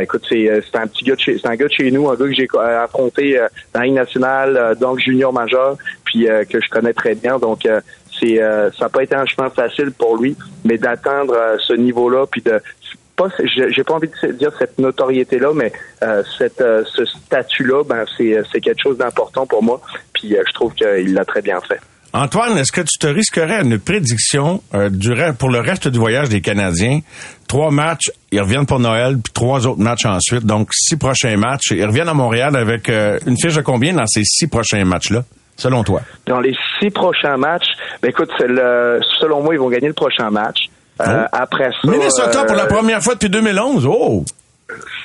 écoute, c'est c'est un petit gars de chez, c'est un gars de chez nous, un gars que j'ai affronté euh, dans la Ligue nationale, euh, donc junior majeur, puis euh, que je connais très bien. Donc euh, euh, ça n'a pas été un chemin facile pour lui, mais d'atteindre euh, ce niveau-là, puis de pas, j'ai pas envie de dire cette notoriété-là, mais euh, ce statut-là, ben c'est quelque chose d'important pour moi. Puis je trouve qu'il l'a très bien fait. Antoine, est-ce que tu te risquerais une prédiction pour le reste du voyage des Canadiens? Trois matchs, ils reviennent pour Noël, puis trois autres matchs ensuite. Donc, six prochains matchs. Ils reviennent à Montréal avec euh, une fiche de combien dans ces six prochains matchs-là, selon toi? Dans les six prochains matchs, ben écoute, c'est le, selon moi, ils vont gagner le prochain match. Euh, Après ça, Minnesota pour la euh, première fois depuis 2011. Oh!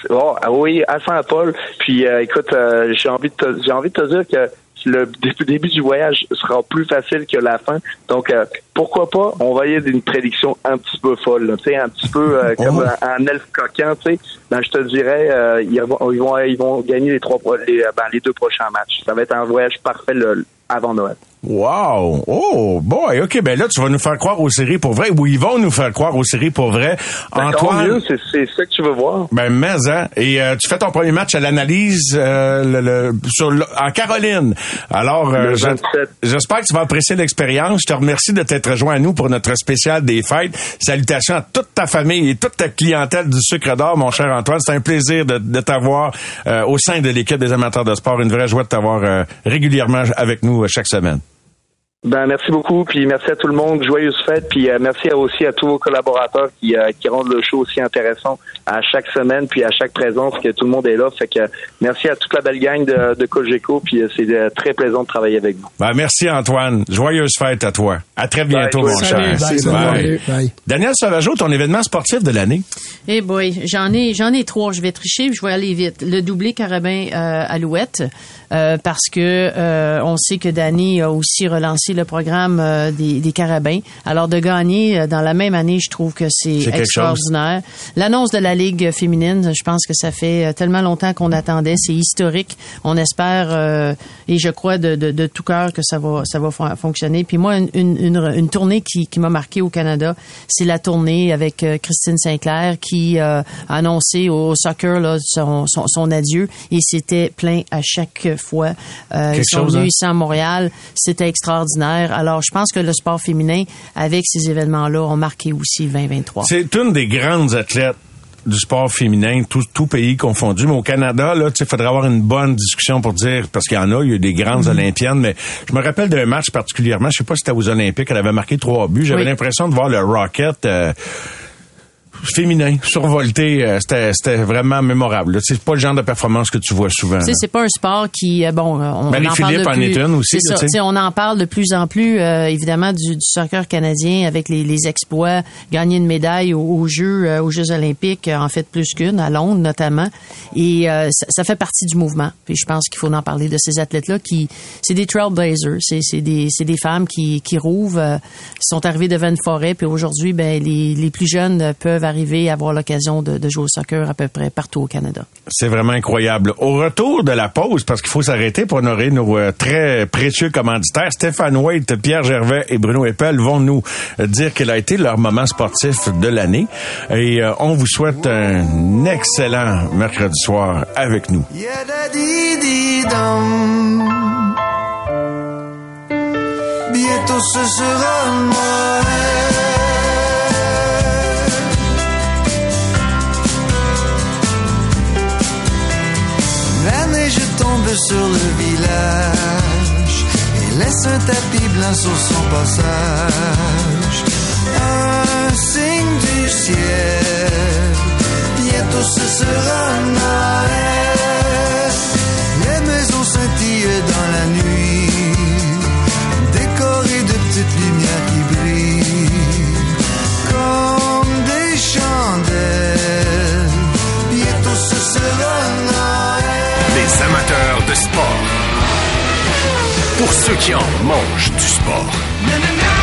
Oh, ah oui, à Saint-Paul. Puis euh, écoute, euh, j'ai envie de te, j'ai envie de te dire que le dé- début du voyage sera plus facile que la fin. Donc euh, pourquoi pas On va y aller d'une prédiction un petit peu folle, là, tu sais, un petit peu euh, comme un, un elfe coquin, tu sais. Ben, je te dirais, euh, ils, vont, ils vont ils vont gagner les trois les, euh, ben, les deux prochains matchs. Ça va être un voyage parfait le- avant Noël. Wow! Oh, boy! OK, ben là, tu vas nous faire croire aux séries pour vrai, ou ils vont nous faire croire aux séries pour vrai. Ben, mieux, c'est ça que tu veux voir. Ben, mais, hein. Et euh, tu fais ton premier match à l'analyse euh, le, le- sur le- en Caroline. Alors, euh, Le je- 27. j'espère que tu vas apprécier l'expérience. Je te remercie de t'être joint à nous pour notre spécial des fêtes. Salutations à toute ta famille et toute ta clientèle du sucre d'or, mon cher Antoine. C'est un plaisir de, de t'avoir euh, au sein de l'équipe des amateurs de sport. Une vraie joie de t'avoir euh, régulièrement avec nous euh, chaque semaine. Ben merci beaucoup, puis merci à tout le monde, joyeuse fête, puis euh, merci aussi à tous vos collaborateurs qui, euh, qui rendent le show aussi intéressant à chaque semaine, puis à chaque présence que tout le monde est là. Fait que euh, merci à toute la belle gang de, de Cogeco, puis euh, c'est euh, très plaisant de travailler avec vous. Ben, merci Antoine. Joyeuse fête à toi. À très bientôt, Bye, mon cher. Salut, Bye. Daniel Sauvageau, ton événement sportif de l'année? Eh boy, j'en ai, j'en ai trois. Je vais tricher, je vais aller vite. Le doublé carabin euh, Alouette, euh, parce que euh, on sait que Danny a aussi relancé le programme euh, des, des carabins. Alors de gagner euh, dans la même année, je trouve que c'est extraordinaire. L'annonce de la ligue féminine, je pense que ça fait euh, tellement longtemps qu'on attendait. C'est historique. On espère euh, et je crois de, de, de tout cœur que ça va, ça va fon- fonctionner. Puis moi, une, une, une, tournée qui, qui m'a marqué au Canada, c'est la tournée avec Christine Sinclair qui euh, a annoncé au soccer là, son, son, son adieu et c'était plein à chaque fois. Euh, ils sont chose, venus hein? ici à Montréal, c'était extraordinaire. Alors je pense que le sport féminin, avec ces événements-là, ont marqué aussi le 2023. C'est une des grandes athlètes du sport féminin, tout, tout pays confondu. Mais au Canada, là, tu faudrait avoir une bonne discussion pour dire, parce qu'il y en a, il y a des grandes olympiennes, mais je me rappelle d'un match particulièrement, je sais pas si c'était aux Olympiques, elle avait marqué trois buts. J'avais Oui. l'impression de voir le Rocket, euh, féminin, survolté, euh, c'était, c'était vraiment mémorable. C'est pas le genre de performance que tu vois souvent. C'est pas un sport qui, euh, bon, euh, on, on en parle de en plus. est une aussi, C'est là, ça, on en parle de plus en plus, euh, évidemment, du, du soccer canadien avec les, les exploits, gagner une médaille aux, aux Jeux, euh, aux Jeux olympiques, en fait plus qu'une, à Londres notamment. Et euh, ça, ça fait partie du mouvement. Puis je pense qu'il faut en parler de ces athlètes-là qui, c'est des trailblazers, c'est, c'est des, c'est des femmes qui, qui rouvent, euh, sont arrivées devant une forêt, puis aujourd'hui, ben les, les plus jeunes peuvent arriver à avoir l'occasion de, de jouer au soccer à peu près partout au Canada. C'est vraiment incroyable. Au retour de la pause, parce qu'il faut s'arrêter pour honorer nos euh, très précieux commanditaires, Stéphane Waite, Pierre Gervais et Bruno Eppel vont nous euh, dire quel a été leur moment sportif de l'année. Et euh, on vous souhaite un excellent mercredi soir avec nous. Bientôt ce sera Sur le village et laisse un tapis blanc sur son passage. Un signe du ciel, bientôt ce sera Noël. Pour ceux qui en mangent du sport.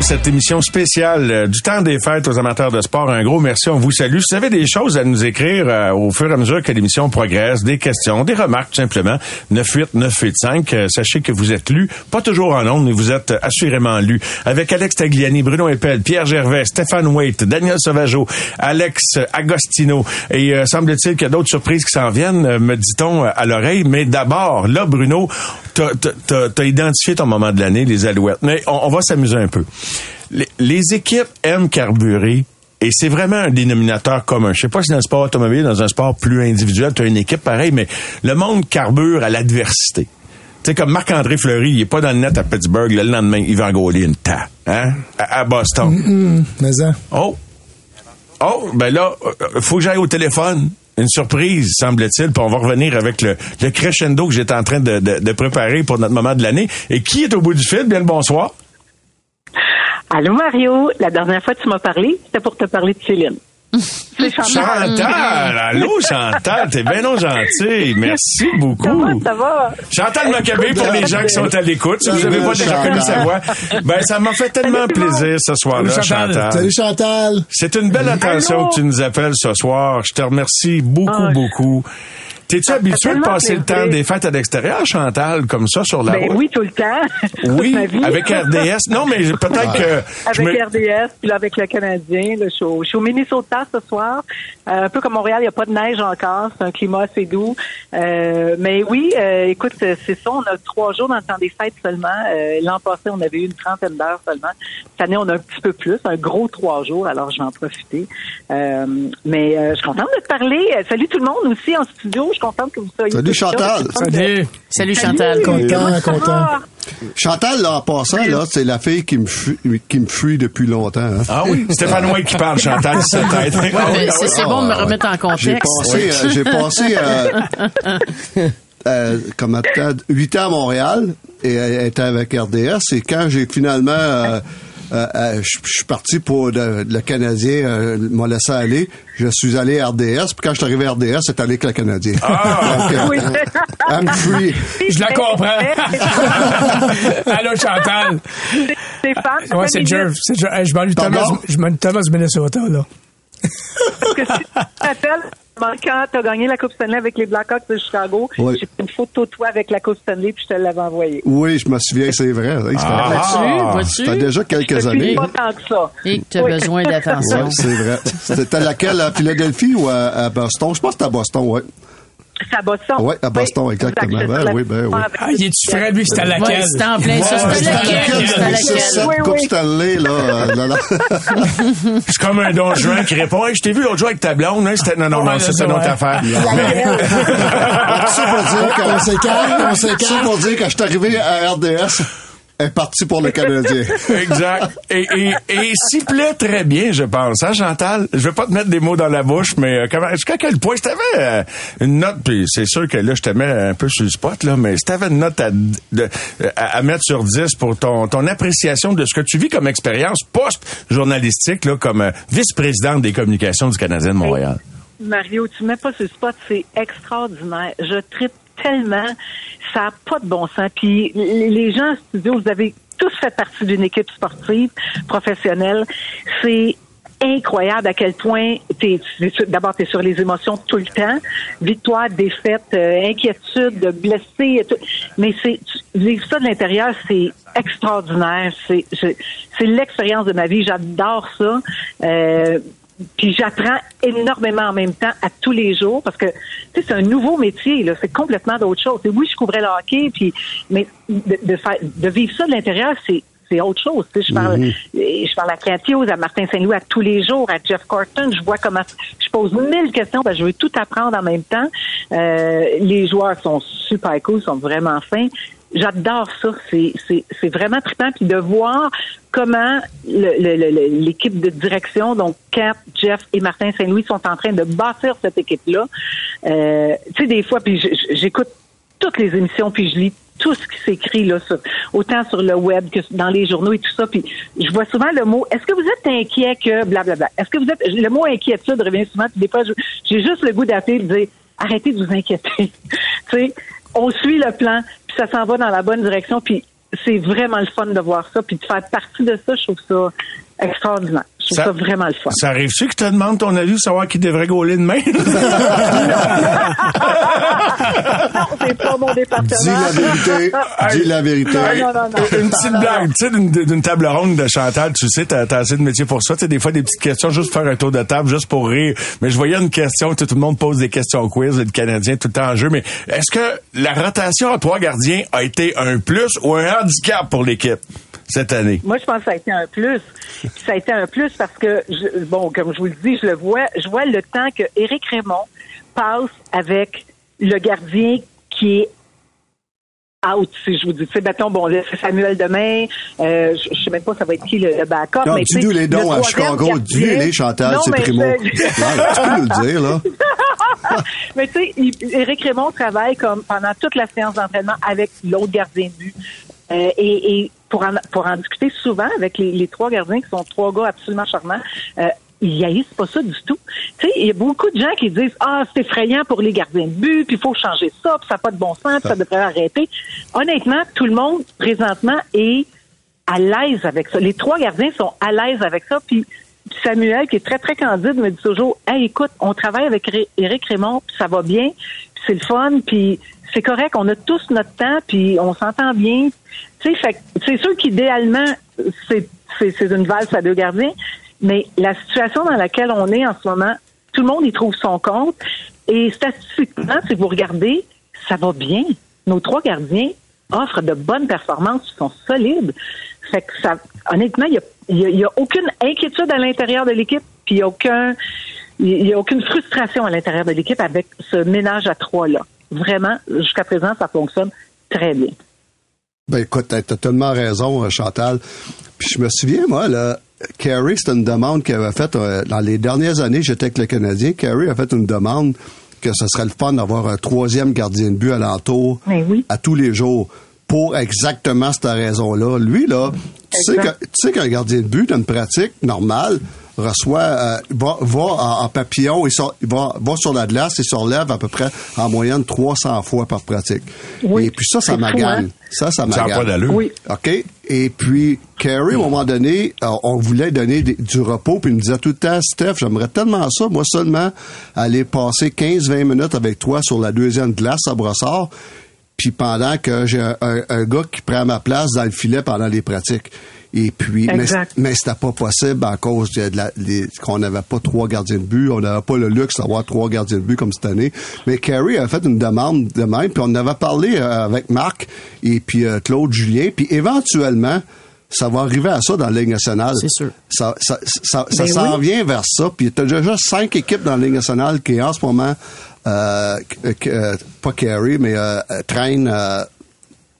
Cette émission spéciale euh, du temps des fêtes aux amateurs de sport, un gros merci, on vous salue. Si vous avez des choses à nous écrire euh, au fur et à mesure que l'émission progresse, des questions, des remarques tout simplement, 98985, euh, sachez que vous êtes lus, pas toujours en nombre, mais vous êtes assurément lus. Avec Alex Tagliani, Bruno Eppel, Pierre Gervais, Stéphane Waite, Daniel Sauvageau, Alex Agostino, et euh, semble-t-il qu'il y a d'autres surprises qui s'en viennent, euh, me dit-on à l'oreille. Mais d'abord, là, Bruno, t'as t'as identifié ton moment de l'année, les Alouettes. Mais on va s'amuser un peu. Les, les équipes aiment carburer et c'est vraiment un dénominateur commun. Je sais pas si dans le sport automobile, dans un sport plus individuel, tu as une équipe pareille, mais le monde carbure à l'adversité. Tu sais, comme Marc-André Fleury, il est pas dans le net à Pittsburgh, le lendemain, il va en gauler une ta, hein? À, à Boston. Mais ça. Oh! Oh, ben là, euh, faut que j'aille au téléphone. Une surprise, semble-t-il, puis on va revenir avec le, le crescendo que j'étais en train de, de- de préparer pour notre moment de l'année. Et qui est au bout du fil? Bien le bonsoir. Allô Mario, la dernière fois que tu m'as parlé, c'était pour te parler de Céline. C'est Chantal. Chantal! Allô, Chantal, t'es bien non gentil. Merci beaucoup. Ça va, ça va. Chantal Maccabé pour les gens qui sont à l'écoute. Si vous n'avez pas déjà connu sa voix, ben ça m'a fait tellement plaisir ce soir-là, Salut, Chantal. Chantal. Salut, Chantal. C'est une belle attention Allô? que tu nous appelles ce soir. Je te remercie beaucoup, Ah. beaucoup. T'es-tu habitué de passer le temps des fêtes à l'extérieur, Chantal, comme ça, sur la Ben route? oui, tout le temps. Oui, avec RDS. Non, mais peut-être que... Avec me- RDS, puis là, avec le Canadien, là, je, suis au, je suis au Minnesota ce soir. Euh, un peu comme Montréal, il n'y a pas de neige encore. C'est un climat assez doux. Euh, mais oui, euh, écoute, c'est ça. On a trois jours dans le temps des fêtes seulement. Euh, L'an passé, on avait eu une trentaine d'heures seulement. Cette année, on a un petit peu plus, un gros trois jours. Alors, je vais en profiter. Euh, mais euh, je suis contente de te parler. Euh, Salut tout le monde aussi en studio. Je suis contente que vous soyez Salut. Chantal. Je suis contente de- Salut Chantal. Content, content. Chantal, là, en passant, là, c'est la fille qui me fuit, qui me fuit depuis longtemps. hein. Ah oui, Stéphane White qui parle, Chantal, c'est sa tête. C'est c'est bon de me remettre en contexte. euh, j'ai passé euh, euh, comme huit ans à Montréal et elle était avec RDS. Et quand j'ai finalement, euh, euh, euh, je suis parti pour le, le Canadien, euh, m'a laissé aller. Je suis allé à RDS. Puis quand je suis arrivé à RDS, c'est allé avec le Canadien. Donc, euh, Oui. I'm free. Je la comprends. Allô, Chantal. Stéphane, Ouais, c'est Jerv. C'est Jerv. Hey, Je m'ennuie tellement du Minnesota, là. Parce que si tu te rappelles, quand tu as gagné la Coupe Stanley avec les Blackhawks de Chicago, Oui. j'ai pris une photo de toi avec la Coupe Stanley puis je te l'avais envoyée. Oui, je me souviens, c'est vrai. C'était- Ah. Ça fait déjà quelques années. Pas tant que ça. Et que tu as Oui. besoin d'attention. Oui, c'est vrai. C'était laquelle, à Philadelphie ou à, à Boston? Je pense que c'était à Boston, oui. C'est à Boston. Oui, à Boston, exactement. Exact, Ben oui, ben oui. Ah, il est-tu Fred, lui, c'était à Ouais, laquelle? c'était en plein ça. Ouais, C'était c'était laquelle? laquelle? C'était J'avais laquelle? Oui, oui. Stanley, là. euh, là, là. C'est comme un don Juan qui répond Hey, Je t'ai vu l'autre jour avec ta blonde. Hein? C'était... Non, non, non, Ouais, ça, c'est c'est une autre vrai. affaire. Ça pour dire que- On s'écarte, on s'écarte. Ça pour dire que je suis arrivé à RDS, est partie pour le Canadien. Exact. Et, et, et s'y plaît très bien, je pense. Hein, Chantal? Je veux pas te mettre des mots dans la bouche, mais euh, comment, jusqu'à quel point, si t'avais euh, une note, puis c'est sûr que là, je te mets un peu sur le spot, là, mais si t'avais une note à, de- à, à mettre sur 10 pour ton, ton appréciation de ce que tu vis comme expérience post-journalistique, là, comme euh, vice-présidente des communications du Canadien de Montréal. Mario, tu mets pas ce spot, c'est extraordinaire. Je tripe tellement, ça n'a pas de bon sens. Puis les gens en studio, vous avez tous fait partie d'une équipe sportive professionnelle. C'est incroyable à quel point t'es d'abord tu es sur les émotions tout le temps victoire défaite euh, inquiétude blessé et tout. mais c'est vivre ça de l'intérieur c'est extraordinaire c'est c'est c'est l'expérience de ma vie j'adore ça euh, puis j'apprends énormément en même temps à tous les jours parce que tu sais c'est un nouveau métier là c'est complètement d'autre chose Et oui je couvrais le hockey puis mais de, de faire de vivre ça de l'intérieur c'est c'est autre chose. Tu sais, je parle, Mhm. je parle à Cathios, à Martin Saint-Louis à tous les jours, à Jeff Corton. Je vois comment je pose mille questions parce que je veux tout apprendre en même temps. Euh, les joueurs sont super cool, sont vraiment fins. J'adore ça. C'est, c'est, c'est vraiment trippant. Puis de voir comment l'équipe de direction, donc Kat, Jeff et Martin Saint-Louis, sont en train de bâtir cette équipe-là. Euh, tu sais, des fois, puis j'écoute toutes les émissions, puis je lis tout ce qui s'écrit là, sur- autant sur le web que dans les journaux et tout ça. Puis je vois souvent le mot. Est-ce que vous êtes inquiet que blablabla Est-ce que vous êtes le mot inquiétude revient souvent. Puis des fois, j'ai juste le goût d'appeler et de dire arrêtez de vous inquiéter. tu sais, on suit le plan, puis ça s'en va dans la bonne direction. Puis c'est vraiment le fun de voir ça, puis de faire partie de ça. Je trouve ça extraordinaire. Je trouve ça, vraiment le fun. Ça arrive-tu que tu te demandes ton avis, savoir qui devrait gauler demain? non, c'est pas mon département. Dis la vérité. Dis la vérité. Non, non, non, non. Une petite blague, tu sais, d'une- table ronde de Chantal, tu sais, t'as t'as assez de métier pour ça. Tu sais, des fois, des petites questions, juste pour faire un tour de table, juste pour rire. Mais je voyais une question, tu sais, tout le monde pose des questions quiz, le Canadien tout le temps en jeu. Mais est-ce que la rotation à trois gardiens a été un plus ou un handicap pour l'équipe? Cette année? Moi, je pense que ça a été un plus. Ça a été un plus parce que, je- bon, comme je vous le dis, je le vois, je vois le temps que Éric Raymond passe avec le gardien qui est out, si je vous dis. Tu sais, mettons, bon, là, c'est Samuel demain, euh, je, je sais même pas ça va être qui le, le backup. Non, mais dis-nous les le dons à Chicago. Dis-nous les Chantal, Non, c'est Primo. je- Ouais, tu peux nous le dire, là. mais tu sais, Éric Raymond travaille comme pendant toute la séance d'entraînement avec l'autre gardien de but. Euh, et, et pour, en, pour en discuter souvent avec les, les trois gardiens qui sont trois gars absolument charmants, euh, ils haïssent pas ça du tout. Tu sais, il y a beaucoup de gens qui disent ah c'est effrayant pour les gardiens de but, puis il faut changer ça, puis ça n'a pas de bon sens, puis ça devrait arrêter. Honnêtement, tout le monde présentement est à l'aise avec ça. Les trois gardiens sont à l'aise avec ça, puis Samuel, qui est très, très candide, me dit toujours, hey, écoute, on travaille avec Éric Raymond, puis ça va bien, puis c'est le fun, puis c'est correct, on a tous notre temps, puis on s'entend bien. C'est sûr qu'idéalement, c'est, une valse à deux gardiens, mais la situation dans laquelle on est en ce moment, tout le monde y trouve son compte. Et statistiquement, si vous regardez, ça va bien. Nos trois gardiens offrent de bonnes performances, ils sont solides. Fait que ça, honnêtement, il y a, y a- aucune inquiétude à l'intérieur de l'équipe, puis il y a a aucune frustration à l'intérieur de l'équipe avec ce ménage à trois là. Vraiment, jusqu'à présent, ça fonctionne très bien. Ben écoute, t'as tellement raison, euh, Chantal. Puis je me souviens, moi, là, Carey, c'était une demande qu'il avait faite euh, dans les dernières années, j'étais avec le Canadien. Carey a fait une demande que ce serait le fun d'avoir un troisième gardien de but alentour à tous les jours pour exactement cette raison-là. Lui, là, tu sais que- tu sais qu'un gardien de but, dans une pratique normale, reçoit, euh, va, va en, en papillon, sort- il va, va sur la glace et se relève à peu près en moyenne 300 fois par pratique. Et puis ça, ça fou, m'agane. hein? Ça, ça Ça m'agane. pas d'allure. Oui. OK? Et puis, Carey, à un moment donné, euh, on voulait donner des- du repos, puis il me disait tout le temps, Steph, j'aimerais tellement ça, moi seulement, aller passer 15-20 minutes avec toi sur la deuxième glace à Brossard, puis pendant que j'ai un, un- un gars qui prend ma place dans le filet pendant les pratiques. Et puis, mais, Exact. mais c'était pas possible à cause de la- qu'on n'avait pas trois gardiens de but, on n'avait pas le luxe d'avoir trois gardiens de but comme cette année. Mais Carey a fait une demande de même, puis on en avait parlé euh, avec Marc et puis euh, Claude Julien, puis éventuellement, ça va arriver à ça dans la Ligue nationale. C'est sûr. Ça, ça, ça, ça Ben s'en oui. vient vers ça, puis tu as déjà cinq équipes dans la Ligue nationale qui en ce moment, euh, que- pas Carey, mais euh, euh, traînent euh,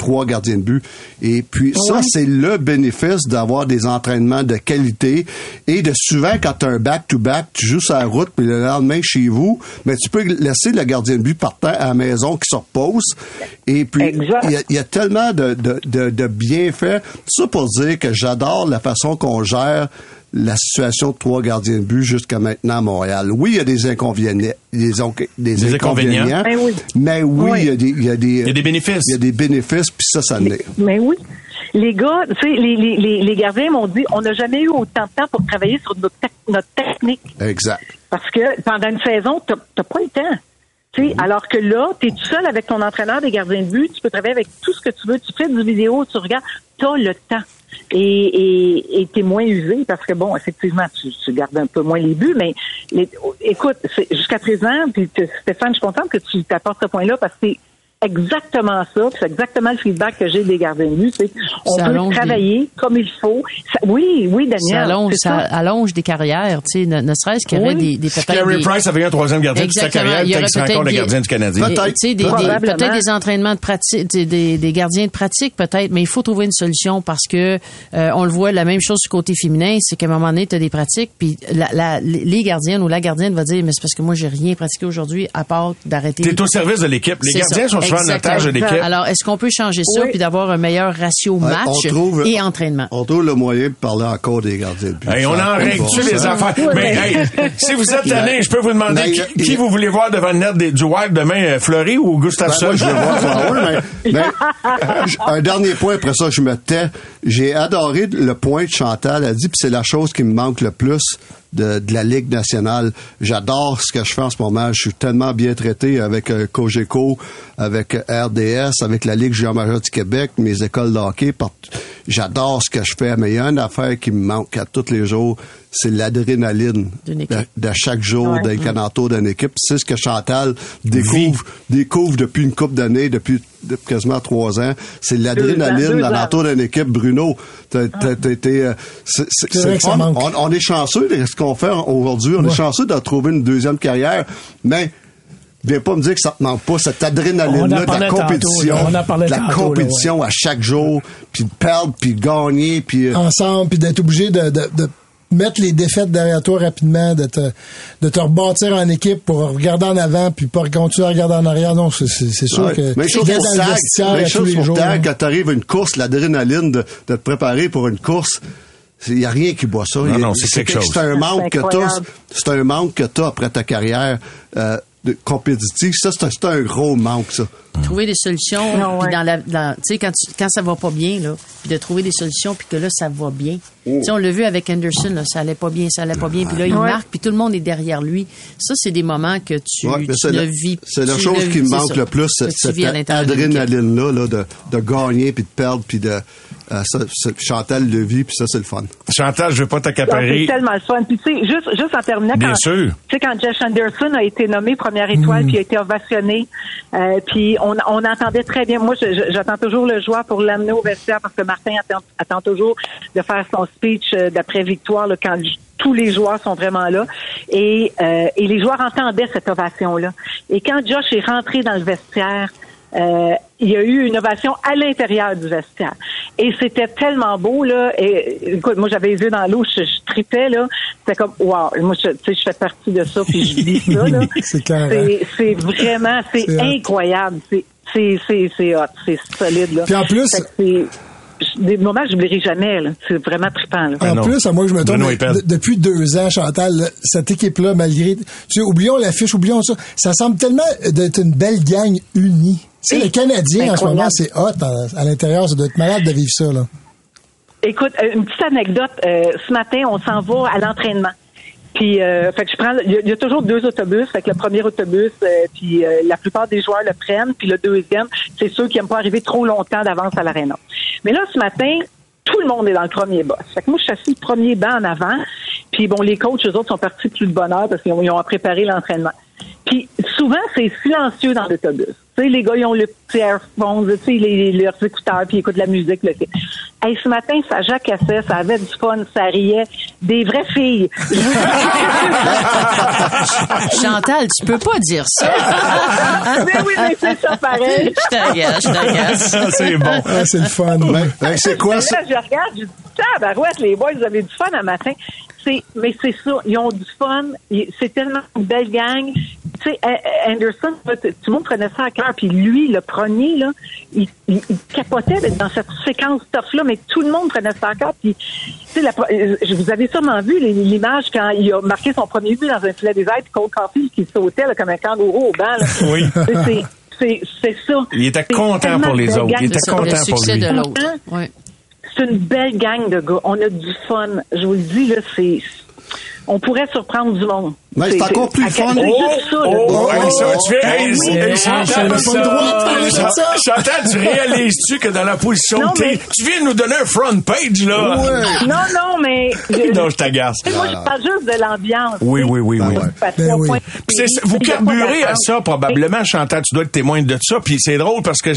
trois gardiens de but. Et puis ça, Ouais? c'est le bénéfice d'avoir des entraînements de qualité et de souvent, quand tu as un back-to-back, tu joues sur la route, puis le lendemain chez vous, mais tu peux laisser le gardien de but partant à la maison qui se repose. Et puis, il y, a- il y a tellement de, de, de, de bienfaits. Ça pour dire que j'adore la façon qu'on gère la situation de trois gardiens de but jusqu'à maintenant à Montréal. Oui, il y a des inconvénients. Des, on- des Des inconvénients? inconvénients. Ben oui. Mais oui, Oui. il y a des, il y a des, Il y a des bénéfices. Il y a des bénéfices, puis ça, ça l'est. Mais oui. les gars, tu sais, les, les, les, les gardiens m'ont dit, on n'a jamais eu autant de temps pour travailler sur notre, notre technique. Exact. Parce que pendant une saison, t'as t'as pas le temps. Tu sais, Alors que là, tu es tout seul avec ton entraîneur des gardiens de but, tu peux travailler avec tout ce que tu veux, tu fais du vidéo, tu regardes, tu as le temps. Et tu es moins usé parce que, bon, effectivement, tu, tu gardes un peu moins les buts, mais les- écoute, jusqu'à présent, puis Stéphane, je suis contente que tu t'apportes ce point-là parce que exactement ça, c'est exactement le feedback que j'ai des gardiens de but, c'est on Ça peut allonge travailler comme il faut. Ça- oui, oui, Ça Daniel. allonge, c'est ça allonge des carrières, tu sais, ne, ne serait-ce qu'il y aurait Oui. des, des peut-être Carey des- Price avait eu un troisième gardien de sa Exactement. carrière, Il peut-être peut-être encore le des- gardien du Canadien. Sais, des, peut-être des entraînements de pratique, des, des, des gardiens de pratique peut-être, mais il faut trouver une solution parce que euh, on le voit la même chose du côté féminin, c'est qu'à un moment donné, tu as des pratiques, puis la, la- les gardiennes ou la gardienne va dire, mais c'est parce que moi j'ai rien pratiqué aujourd'hui à part d'arrêter. T'es au service de l'équipe. Les gardiens ça. sont souvent en Exactement. otage de l'équipe. Alors, est-ce qu'on peut changer ça Oui. puis d'avoir un meilleur ratio match on trouve- et entraînement? On trouve le moyen de parler encore des gardiens de but. Hey, on en règle bon les sens. affaires? Mais hey, si vous êtes tanné, je peux vous demander Mais, qui, vous voulez voir devant le net des, du Wild demain, euh, Fleury ou Ben, Gustafsson? moi, je veux voir mais, mais, euh, un dernier point, après ça, je me tais. J'ai adoré le point de Chantal a dit, puis c'est la chose qui me manque le plus de, de la Ligue nationale. J'adore ce que je fais en ce moment. Je suis tellement bien traité avec euh, Cogeco, avec euh, RDS, avec la Ligue junior majeure du Québec, mes écoles de hockey. J'adore ce que je fais, mais il y a une affaire qui me manque à tous les jours, c'est l'adrénaline D'une de, chaque jour Ouais. d'un cananto d'une équipe. C'est ce que Chantal découvre, découvre depuis une couple d'années, depuis, depuis quasiment trois ans. C'est l'adrénaline ans. alentour d'une équipe. Bruno, t'as- t'as- t'as été, euh. On, est chanceux de ce qu'on fait aujourd'hui. On est chanceux de trouver une deuxième carrière, mais Viens pas me dire que ça te manque pas, cette adrénaline-là de la compétition, là. On en parlait de la tantôt, là, compétition à chaque jour, puis de perdre, puis de gagner, puis euh, ensemble, puis d'être obligé de, de, de mettre les défaites derrière toi rapidement, de te, de te rebâtir en équipe pour regarder en avant, puis pas continuer à regarder en arrière. Non, c'est, sûr Ouais. que Même chose dans le tag. vestiaire Même à tous chose les jours. tag. hein. Quand t'arrives à une course, l'adrénaline de, de te préparer pour une course, il n'y a rien qui boit ça. Non, a- non, c'est quelque chose. C'est un manque que t'as. C'est un manque que t'as après ta carrière euh, de compétitive. Ça, c'est un, c'est un gros manque, ça. Trouver des solutions Ah ouais. puis dans la, sais quand tu- quand ça va pas bien là puis de trouver des solutions puis que là ça va bien Oh. tu sais on l'a vu avec Anderson là, ça allait pas bien ça allait pas bien puis là il Ouais. marque puis tout le monde est derrière lui ça c'est des moments que tu, Ouais, tu ne la, vis c'est la chose qui me manque le plus, cette adrénaline-là, là, de, de gagner, puis de perdre, puis de... euh, ça, Chantal le vit, puis ça, c'est le fun. Chantal, je veux pas Ah, t'accaparer. C'est tellement le fun. Puis tu sais, juste, juste en terminant, Bien quand, sûr. tu sais, quand Josh Anderson a été nommé première étoile, puis a été ovationné, euh, puis on, entendait très bien. Moi, j'attends toujours le joueur pour l'amener au vestiaire parce que Martin attend, toujours de faire son speech euh, d'après victoire là, quand tous les joueurs sont vraiment là. Et, euh, et les joueurs entendaient cette ovation-là. Et quand Josh est rentré dans le vestiaire, euh, il y a eu une ovation à l'intérieur du vestiaire. Et c'était tellement beau, là. Et, écoute, moi, j'avais les yeux dans l'eau, je, je tripais, là. C'était comme, wow. Moi, je, tu sais, je fais partie de ça, puis je vis ça, là. C'est clair, hein? C'est- vraiment, c'est incroyable. C'est, c'est, c'est, c'est hot. C'est solide, là. Puis en plus- Fait que c'est- des moments que je n'oublierai jamais, là. C'est vraiment trippant, là. En plus, à moi, je me trompe, de- depuis deux ans, Chantal, là, cette équipe-là, malgré, tu sais, oublions l'affiche, oublions ça, ça semble tellement d'être une belle gang unie. Tu sais, Oui. les Canadiens, en ce moment, c'est hot à, à l'intérieur. Ça doit être malade de vivre ça, là. Écoute, euh, une petite anecdote. Euh, ce matin, on s'en va à l'entraînement. Puis, euh, fait que je prends. Il y, a- toujours deux autobus. Fait que le premier autobus, euh, puis euh, la plupart des joueurs le prennent. Puis le deuxième, c'est ceux qui n'aiment pas arriver trop longtemps d'avance à l'aréna. Mais là, ce matin, tout le monde est dans le premier bus. Fait que moi, je suis assis le premier banc en avant. Puis bon, les coachs, eux autres, sont partis plus de bonne heure parce qu'ils ont, ils ont préparé l'entraînement. Puis souvent, c'est silencieux dans l'autobus. Tu sais, les gars, ils ont le petit airphone, tu sais, les, leurs écouteurs, puis ils écoutent de la musique. Le hey, ce matin, ça jacassait, ça avait du fun, ça riait. Des vraies filles. Chantal tu peux pas dire ça mais oui, mais c'est ça pareil. je t'agace je t'agace c'est bon. Ouais, c'est le fun. Ben, ben, c'est quoi ça? là, je regarde, je dis, tabarouette, les boys, vous avez du fun un matin. C'est, mais c'est ça, ils ont du fun. C'est tellement une belle gang. Tu sais, Anderson, tout le monde prenait ça à cœur. Puis lui, le premier, là, il, il- il capotait d'être dans cette séquence tough-là, mais tout le monde prenait ça à cœur. Puis, tu sais, vous avez sûrement vu l'image quand il a marqué son premier but dans un filet des puis Cole Caulfield qui sautait là, comme un kangourou au banc. là. Oui. C'est- C'est c'est ça. Il était content pour les autres. Il était content pour lui. de l'autre ouais. Une belle gang de gars. On a du fun. Je vous le dis, là, c'est. On pourrait surprendre du monde. Mais c'est encore plus fun. Oh, ouais, tu fais, Chantal, tu réalises-tu que dans la position Non, que t'es, mais- tu viens de nous donner un front page, là? Non, non, mais. non, je t'agace. Moi, je parle juste de l'ambiance. Oui, oui, oui, oui. C'est- vous carburez à ça probablement, Chantal. Tu dois être témoin de ça. Puis c'est drôle parce que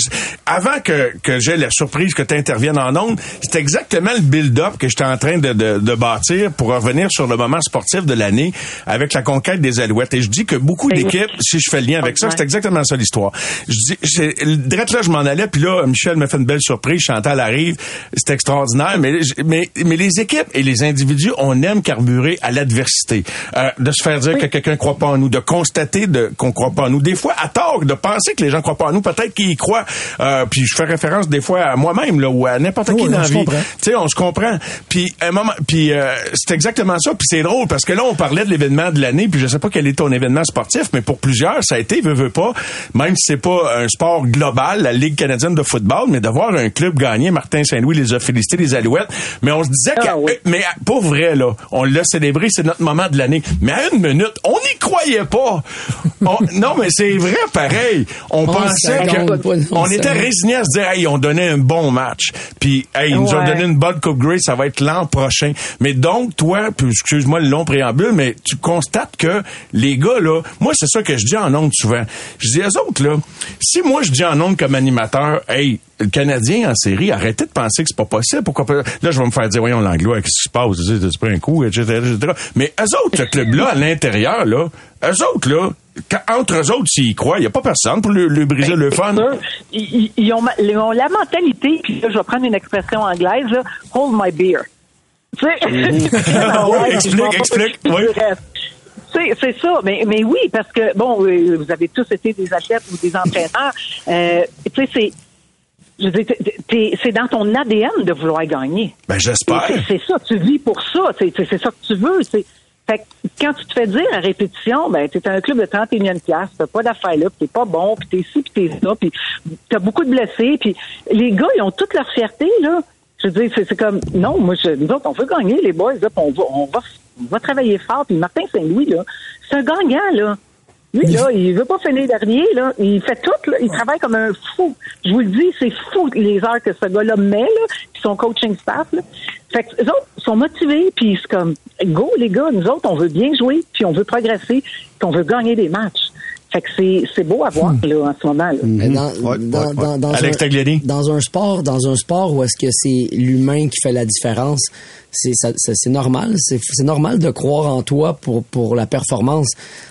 avant que, que j'ai la surprise que tu interviennes en ondes, c'est exactement le build-up que j'étais en train de, de, de bâtir pour revenir sur le moment sportif de l'année avec la conquête des Alouettes. Et je dis que beaucoup d'équipes, si je fais le lien avec ça, c'est exactement ça l'histoire. Je dis, direct là, je m'en allais, puis là, Michel me fait une belle surprise, Chantal arrive, c'est extraordinaire, mais, mais, mais les équipes et les individus, on aime carburer à l'adversité. Euh, de se faire dire que quelqu'un croit pas en nous, de constater de, qu'on croit pas en nous. Des fois, à tort, de penser que les gens croient pas en nous, peut-être qu'ils y croient. Euh, puis je fais référence des fois à moi-même, là, ou à n'importe qui dans la vie. Tu sais, on se comprend. Puis un moment, puis euh, c'est exactement ça. Puis c'est drôle parce que là, on parlait de l'événement de l'année. Puis je sais pas quel est ton événement sportif, mais pour plusieurs, ça a été, veut, veut pas, même si c'est pas un sport global, la Ligue canadienne de football, mais d'avoir un club gagné, Martin Saint-Louis les a félicités, les Alouettes. Mais on se disait que, euh, mais pour vrai là, on l'a célébré, c'est notre moment de l'année. Mais à une minute, on n'y croyait pas. On- non, mais c'est vrai, pareil. On Oh, pensait que, on était résigné à se dire, hey, on donnait un bon match. Puis, hey, ils nous ont donné une bonne Coupe Grey, ça va être l'an prochain. Mais donc, toi, excuse-moi le long préambule, mais tu constates que les gars, là, moi, c'est ça que je dis en ondes souvent. Je dis aux autres, là, si moi, je dis en ondes comme animateur, hey, le Canadien en série, arrêtez de penser que c'est pas possible. Pourquoi pas? Là, je vais me faire dire, voyons, l'anglois, qu'est-ce qui se passe? Tu pas un coup, etc., etc. Mais eux autres, ce club-là, à l'intérieur, là, eux autres, là, entre eux autres, s'ils croient, il n'y a pas personne pour le, le briser le fun. Ils, ont, ma- ils ont la mentalité, puis là, je vais prendre une expression anglaise, là, hold my beer. Tu sais, Mhm. Oui, explique, explique, oui. C'est, c'est ça, mais, mais oui, parce que, bon, euh, vous avez tous été des athlètes ou des entraîneurs. Euh, tu sais, c'est, je veux dire, t'es- t'es- c'est dans ton ADN de vouloir gagner. Ben, j'espère. C'est, ça, tu vis pour ça, c'est, ça que tu veux. Fait que quand tu te fais dire à répétition, ben t'es un club de 31 pièces, t'as pas d'affaires là, puis t'es pas bon, puis t'es ci, puis t'es ça, puis t'as beaucoup de blessés, puis les gars, ils ont toute leur fierté, là. Je veux dire, c'est, c'est comme, non, moi, je, nous autres, on veut gagner, les boys, là, puis on va, on va, va travailler fort, puis Martin Saint-Louis, là, c'est un gagnant, là. Lui, là, il veut pas finir dernier, là. Il fait tout, là. Il travaille comme un fou. Je vous le dis, c'est fou, les heures que ce gars-là met, là, puis son coaching staff, là. Fait que, eux autres sont motivés, puis c'est comme, go, les gars, nous autres, on veut bien jouer, puis on veut progresser, puis on veut gagner des matchs. Fait que c'est, c'est beau à voir, là, en ce moment, là. Mais dans, dans, dans, dans Alex un, Tagliani. dans un sport, dans un sport où est-ce que c'est l'humain qui fait la différence, c'est ça- c'est normal, c'est c'est normal de croire en toi pour pour la performance.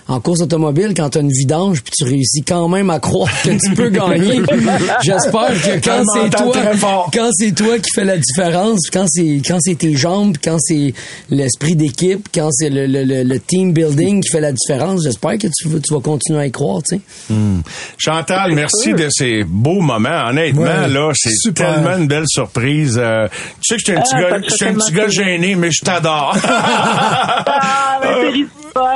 En course automobile, quand tu as une vidange puis tu réussis quand même à croire que tu peux gagner, j'espère que quand c'est toi quand c'est toi qui fais la différence, quand c'est quand c'est tes jambes, quand c'est l'esprit d'équipe, quand c'est le, le, le, le team building qui fait la différence, j'espère que tu, vas- tu vas continuer à y croire, tu sais. Hmm. Chantal, merci de ces beaux moments. Honnêtement, Ouais, là, c'est tellement une belle surprise. Euh, tu sais que je suis un petit Ah, gars, ça me je suis un fait petit tellement gars gêné, mais je t'adore. Ah, mais.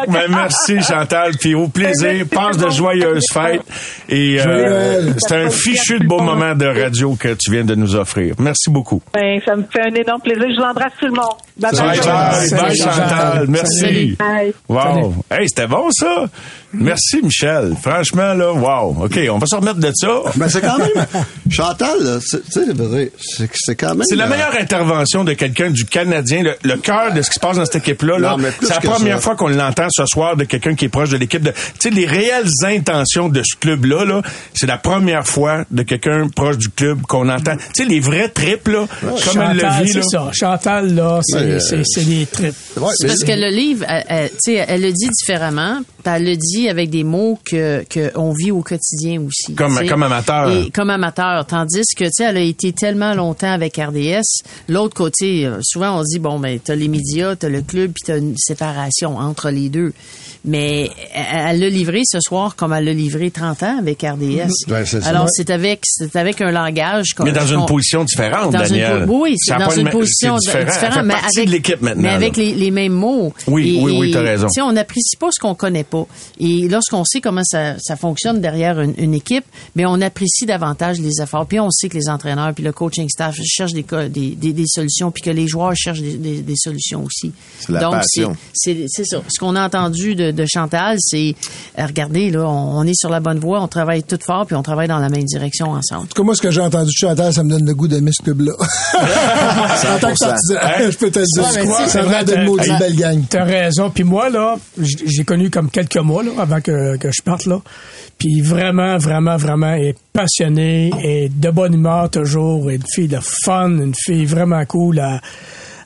Ben, merci Chantal, puis au plaisir. Passe de joyeuses fêtes. Et euh, c'est un fichu de beau moment de radio que tu viens de nous offrir. Merci beaucoup. Ben, ça me fait un énorme plaisir. Je vous embrasse tout le monde. Bye Bye, bye, bye. bye, Chantal. Merci. Wow. Hey, c'était bon, ça. Merci, Michel. Franchement, là, wow. OK, on va se remettre de ça. Mais c'est quand même. Chantal, là, c'est- tu sais, c'est vrai, c'est c'est quand même. C'est la euh, meilleure intervention de quelqu'un du Canadien, le, le cœur de ce qui se passe dans cette équipe-là. Là, c'est la première ça. fois qu'on l'entend ce soir de quelqu'un qui est proche de l'équipe. De, tu sais, les réelles intentions de ce club-là, là, c'est la première fois de quelqu'un proche du club qu'on entend. Tu sais, les vrais trips, là, comme elle le Chantal, vit. c'est Là. ça. Chantal, là, c'est Ouais, euh, des tripes. C'est parce que le livre, elle, elle- tu sais, elle le dit différemment, elle le dit avec des mots que qu'on vit au quotidien aussi. Comme- comme amateur. Et comme amateur, tandis que tu sais, elle a été tellement longtemps avec RDS. L'autre côté, euh, souvent on se dit bon ben t'as les médias, t'as le club, puis t'as une séparation entre les deux. Mais elle l'a livré ce soir comme elle l'a livré 30 ans avec RDS. Ouais, ça. Alors c'est avec c'est avec un langage. qu'on- Mais dans une position différente, dans Daniel. une oui, c'est dans une position différent. différente, mais avec- de l'équipe maintenant. Mais avec les, les mêmes mots. Oui, oui, oui, t'as raison. tu sais, on n'apprécie pas ce qu'on connaît pas. Et lorsqu'on sait comment ça, ça fonctionne derrière une, une équipe, mais on apprécie davantage les efforts. Puis on sait que les entraîneurs puis le coaching staff cherchent des, co- des, des, des solutions, puis que les joueurs cherchent des, des, des solutions aussi. C'est la Donc, passion. c'est ça. Ce qu'on a entendu de, de Chantal, c'est, euh, regardez, là, on, on est sur la bonne voie, on travaille tout fort, puis on travaille dans la même direction ensemble. En tout cas, moi, ce que j'ai entendu de Chantal, ça me donne le goût d'aimer ce club-là. en tant que 100%. partisan, Hein? je peux te le dire. Ouais, c'est a vrai, maudite t'as- belle gang. T'as raison. Puis moi, là, j'ai connu comme quelques mois là, avant que, que je parte. là. Puis vraiment, vraiment, vraiment, elle est passionnée et de bonne humeur toujours. Et une fille de fun, une fille vraiment cool à,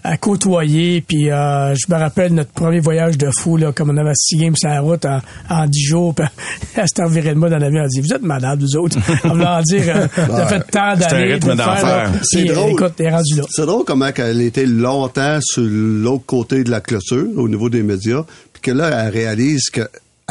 à côtoyer. Puis euh, je me rappelle notre premier voyage de fou, là, comme on avait six games sur la route en, en dix jours. Puis elle s'est envirée de moi dans l'avion. Elle a dit, vous êtes malades, vous autres. En voulant dire, euh, vous avez fait tant C'est un d'années. rythme de le faire, d'enfer. C'est Puis, drôle. Écoute, elle est rendue là. C'est drôle comment elle était longtemps sur l'autre côté de la clôture, au niveau des médias, puis que là, elle réalise que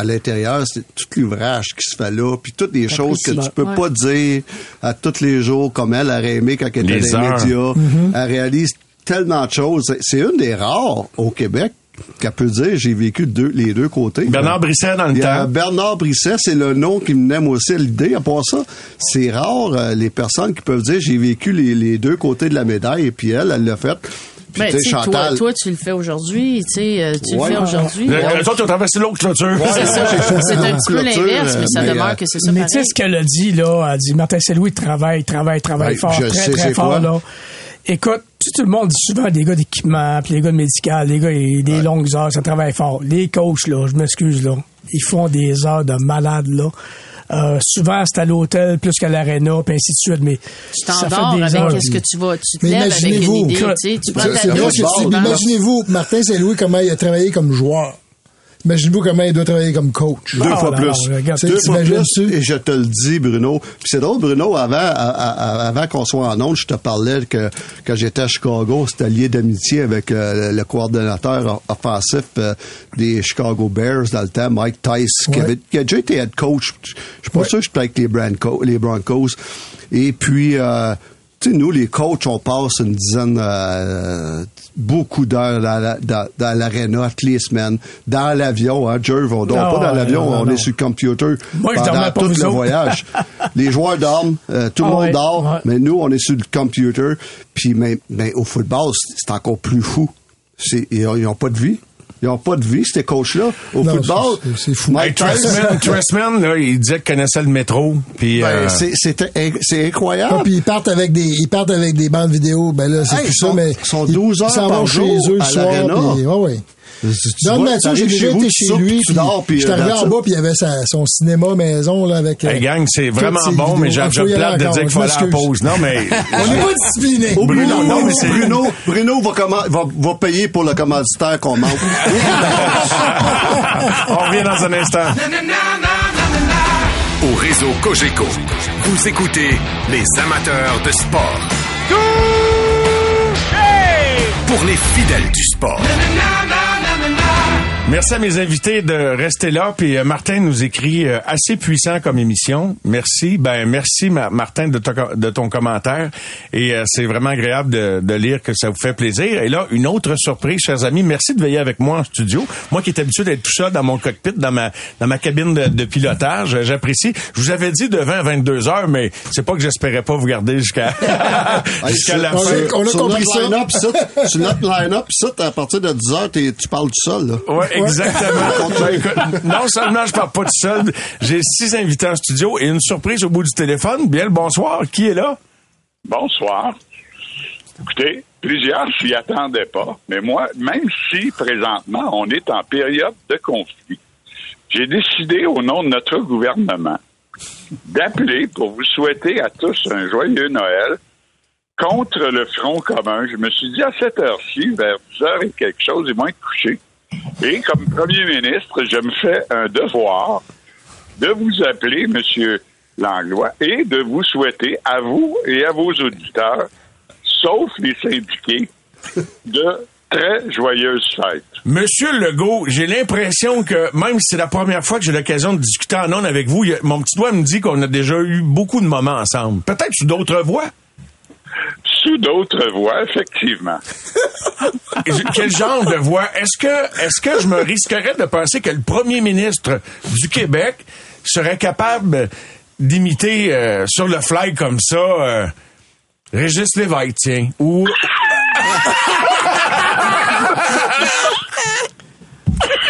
à l'intérieur, c'est tout l'ouvrage qui se fait là, puis toutes les choses que tu peux Ouais. pas dire à tous les jours, comme elle aurait aimé quand elle était Les dans les médias. Mm-hmm. Elle réalise tellement de choses. C'est- une des rares au Québec qu'elle peut dire j'ai vécu deux, les deux côtés. Bernard Brisset dans le Il y a temps. Bernard Brisset, c'est le nom qui me moi aussi à l'idée. À part ça, c'est rare euh, les personnes qui peuvent dire j'ai vécu les, les deux côtés de la médaille et puis elle, elle l'a fait. Puis Ben, tu tu sais, sais, toi, Chantal. toi, tu le fais aujourd'hui, tu sais, euh, tu Ouais. le fais aujourd'hui. Les Euh, les autres, ils ont traversé l'autre clôture. C'est ça. C'est un petit peu l'inverse, mais ça mais, demeure euh, que c'est ça Mais tu sais ce qu'elle a dit, là, elle dit, Martin Saint-Louis travaille, travaille, travaille Ouais, fort, je très, sais très c'est fort, quoi? là. Écoute, tu sais, tout le monde dit souvent des gars d'équipement, puis les gars de médical, les gars, ils- des longues heures, ça travaille fort. Les coachs, là, je m'excuse, là, ils font des heures de malade, là. Euh, souvent, c'est à l'hôtel plus qu'à l'aréna, puis ainsi de suite, mais Tu ça fait t'endors des avec heures. qu'est-ce que tu vas, tu te Mais lèves avec une idée, que- tu sais, tu prends ta douche, Imaginez-vous, Martin Saint-Louis, comment il a travaillé comme joueur. Imaginez-vous comment il doit travailler comme coach. Deux Ah, fois non, plus. non, Deux fois plus. Et je te le dis, Bruno. Puis c'est drôle, Bruno, avant, à- à- avant qu'on soit en onde, je te parlais que quand j'étais à Chicago, c'était lié d'amitié avec euh, le coordonnateur offensif euh, des Chicago Bears dans le temps, Mike Tice, qui, avait, qui a déjà été head coach. Je suis pas Ouais. sûr que je suis avec les, Branco- les Broncos. Et puis, euh, tu sais, nous, les coachs, on passe une dizaine, euh, beaucoup d'heures dans, dans, dans l'aréna toutes les semaines, dans l'avion, hein, Jerv, on dort Non, pas dans l'avion, on non. est sur le computer Moi, je pendant pas, tout le autres. voyage. les joueurs dorment, euh, tout le Ah monde ouais, dort, ouais. mais nous, on est sur le computer, puis mais, mais au football, c'est encore plus fou. Ils ont, ils ont pas de vie. Ils ont pas de vie, ces coachs-là. Au Non, football, c'est- c'est fou. Mike Tressman, Tressman, là, il disait qu'il connaissait le métro. Puis, ben, euh, c'est- c'est c'est incroyable. Ah, puis ils partent avec des ils partent avec des bandes vidéo ben là c'est Hey, plus sont- ça mais sont ils- 12 heures ils par vont jour chez eux à soir puis ouais ouais Don vois, Mathieu, j'ai déjà été chez lui, tu puis dors, puis, j'étais euh, arrivé en bas, puis il y avait sa- son cinéma maison, là, avec... euh, Hey, gang, c'est vraiment bon, mais vidéos. j'ai plate de encore, dire qu'il je faut aller m'excuse. pause. Non, mais... On n'est pas discipliné. Oh, Bruno, Bruno, non, mais c'est- Bruno, Bruno va, va, va payer pour le commanditaire qu'on manque. On revient dans un instant. Au réseau Cogeco, vous écoutez les amateurs de sport. Pour les fidèles du sport. Merci à mes invités de rester là. Puis euh, Martin nous écrit euh, assez puissant comme émission. Merci. Ben merci Ma- Martin de, ton- de ton commentaire. Et euh, c'est vraiment agréable de, de lire que ça vous fait plaisir. Et là, une autre surprise, chers amis. Merci de veiller avec moi en studio. Moi qui est habitué d'être tout seul dans mon cockpit, dans ma dans ma cabine de, de pilotage, euh, j'apprécie. Je vous avais dit de 20 à 22 heures, mais c'est pas que j'espérais pas vous garder jusqu'à jusqu'à la on, fin. a, on a compris notre ça. line-up, ça. Sur notre line-up, ça, à partir de 10 heures, tu parles tout seul, là. Ouais, exactement. Écoute, non seulement je parle pas tout seul, j'ai six invités en studio et une surprise au bout du téléphone. Bien le bonsoir. Qui est là? Bonsoir. Écoutez, plusieurs s'y attendaient pas, mais moi, même si présentement on est en période de conflit, j'ai décidé au nom de notre gouvernement d'appeler pour vous souhaiter à tous un joyeux Noël contre le Front commun. Je me suis dit à cette heure-ci, vers 10 heures et quelque chose, ils vont être couchés. Et comme premier ministre, je me fais un devoir de vous appeler, Monsieur Langlois, et de vous souhaiter à vous et à vos auditeurs, sauf les syndiqués, de très joyeuses fêtes. Monsieur Legault, j'ai l'impression que même si c'est la première fois que j'ai l'occasion de discuter en ondes avec vous, mon petit doigt me dit qu'on a déjà eu beaucoup de moments ensemble. Peut-être sous d'autres voies. Sous d'autres voies, effectivement. Quel genre de voix? Est-ce que, est-ce que je me risquerais de penser que le premier ministre du Québec serait capable d'imiter euh, sur le fly comme ça euh, Régis Lévesque, tiens, ou...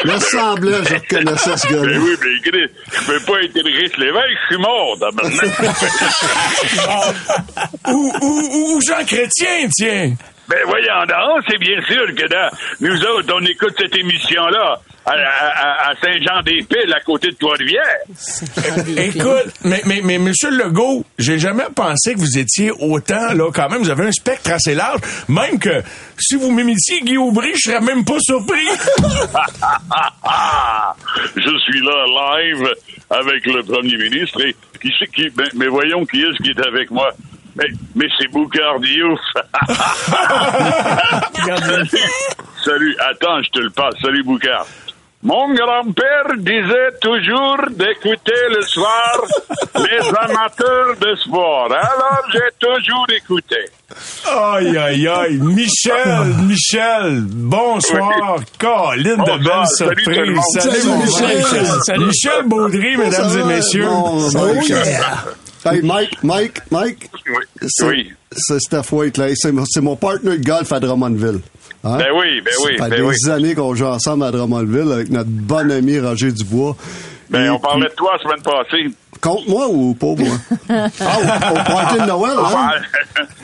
Le semblant, je reconnaissais ce Ben gars-là. oui, mais Chris, je peux pas être Régis Lévesque, je suis mort, tabarnak. ou, ou, ou Jean Chrétien, tiens. Ben voyons donc, c'est bien sûr que dans, nous autres, on écoute cette émission-là à, à- à Saint-Jean-des-Piles, à côté de Trois-Rivières. Écoute, mais, mais, mais Monsieur Legault, j'ai jamais pensé que vous étiez autant, là, quand même, vous avez un spectre assez large. Même que si vous m'imitiez Guy Aubry, je serais même pas surpris. je suis là live avec le premier ministre et qui c'est qui ben, mais voyons qui est-ce qui est avec moi. Mais, mais c'est Boucard Diouf. Salut, attends, je te le passe. Salut Boucard. Mon grand-père disait toujours d'écouter le soir les amateurs de sport. Alors j'ai toujours écouté. Aïe, aïe, aïe. Michel, Michel, bonsoir. Colline de belles salut surprises. Salut, Salut, mon Michel. Michel. Salut. Michel Baudry, mesdames et messieurs. Bon, Salut. Hey, Mike, Mike, Mike. C'est, Oui. c'est Steph White, là. C'est, mon- partner de golf à Drummondville. Hein? Ben oui, ben oui, Ça fait ben des oui. années qu'on joue ensemble à Drummondville avec notre bon ami Roger Dubois. Ben, Et on parlait puis- de toi la semaine passée. Contre moi ou pas moi? ah, au, au party de Noël, Pas hein?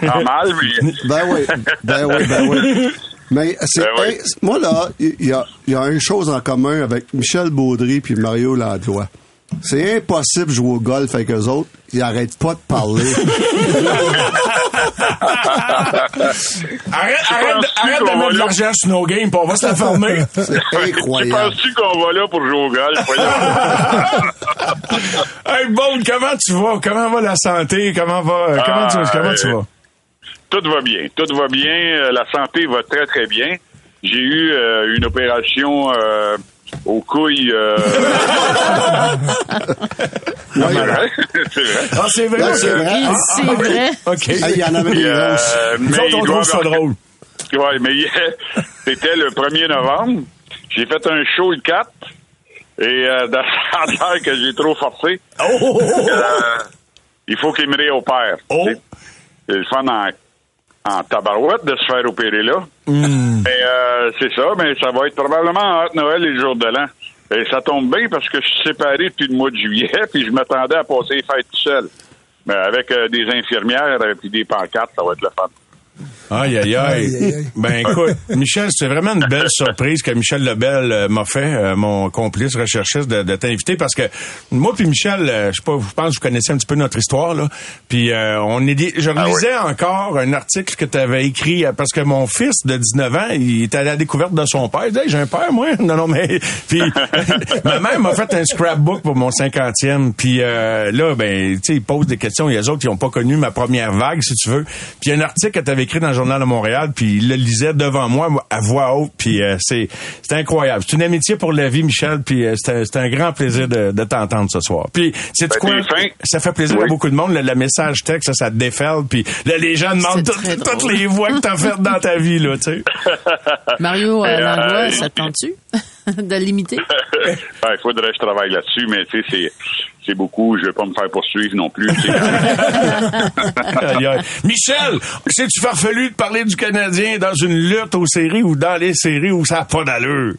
mal. Pas mal, mais... Ben oui, ben oui, ben oui. Mais c'est, Ben oui. hey, moi là, il y a, il y a une chose en commun avec Michel Baudry puis Mario Landlois. C'est impossible de jouer au golf avec eux autres. Ils arrêtent pas de parler. Arrête, arrête, arrête de mettre de l'argent sur nos games, on va se la fermer. C'est Tu incroyable. penses-tu qu'on va là pour jouer au golf? Hey, comment tu vas? Comment va la santé? Comment va, comment tu, Ah, comment tu euh, vas? Tout va bien. Tout va bien. Euh, La santé va très, très bien. J'ai eu euh, une opération euh, aux couilles. euh, Oui. c'est vrai. c'est vrai. Ah, c'est vrai? Ouais, c'est vrai. Il- Ah, vrai. OK. Il y en avait des euh, grosses. Nous autres, on trouve ça drôle. Ouais, mais c'était le 1er novembre. J'ai fait un show le 4. Et euh, dans l'air que j'ai trop forcé. Oh! Euh, il faut qu'il me réopère. Oh! C'est le fun en, en tabarouette de se faire opérer là. Hmm. Mais euh, c'est ça, mais ça va être probablement entre Noël et le jour de l'an. Et ça tombe bien parce que je suis séparé depuis le mois de juillet, puis je m'attendais à passer les fêtes tout seul. Mais avec euh, des infirmières et des pancartes, ça va être le fun. Aïe, aïe, aïe. Ben, écoute, Michel, c'est vraiment une belle surprise que Michel Lebel euh, m'a fait, euh, mon complice recherchiste, de, de t'inviter parce que moi puis Michel, euh, je sais pas, je pense que vous connaissez un petit peu notre histoire, là. Puis euh, on est je relisais encore un article que tu avais écrit parce que mon fils de 19 ans, il était à la découverte de son père. Il dit, Hey, j'ai un père, moi? Non, non, mais... Puis ma mère m'a fait un scrapbook pour mon cinquantième. Puis euh, là, ben, tu sais, il pose des questions. Il y a des autres qui n'ont pas connu ma première vague, si tu veux. Puis il y a un article que tu avais écrit dans le Journal de Montréal, puis il le lisait devant moi à voix haute. Puis euh, c'est c'est incroyable. C'est une amitié pour la vie, Michel. Puis euh, c'était c'était un grand plaisir de, de t'entendre ce soir. Puis c'est Ben, quoi? Ça fait plaisir à beaucoup de monde. Le, le message texte, ça, ça te déferle. Puis là, les gens demandent C'est toutes les voix que t'as faites dans ta vie, là, tu sais. Mario euh, Euh, Langlois, ça te tente-tu de l'imiter? Ben, Il faudrait que je travaille là-dessus, mais tu sais, c'est, c'est beaucoup. Je vais pas me faire poursuivre non plus. Michel, c'est-tu farfelu de parler du Canadien dans une lutte aux séries ou dans les séries où ça n'a pas d'allure?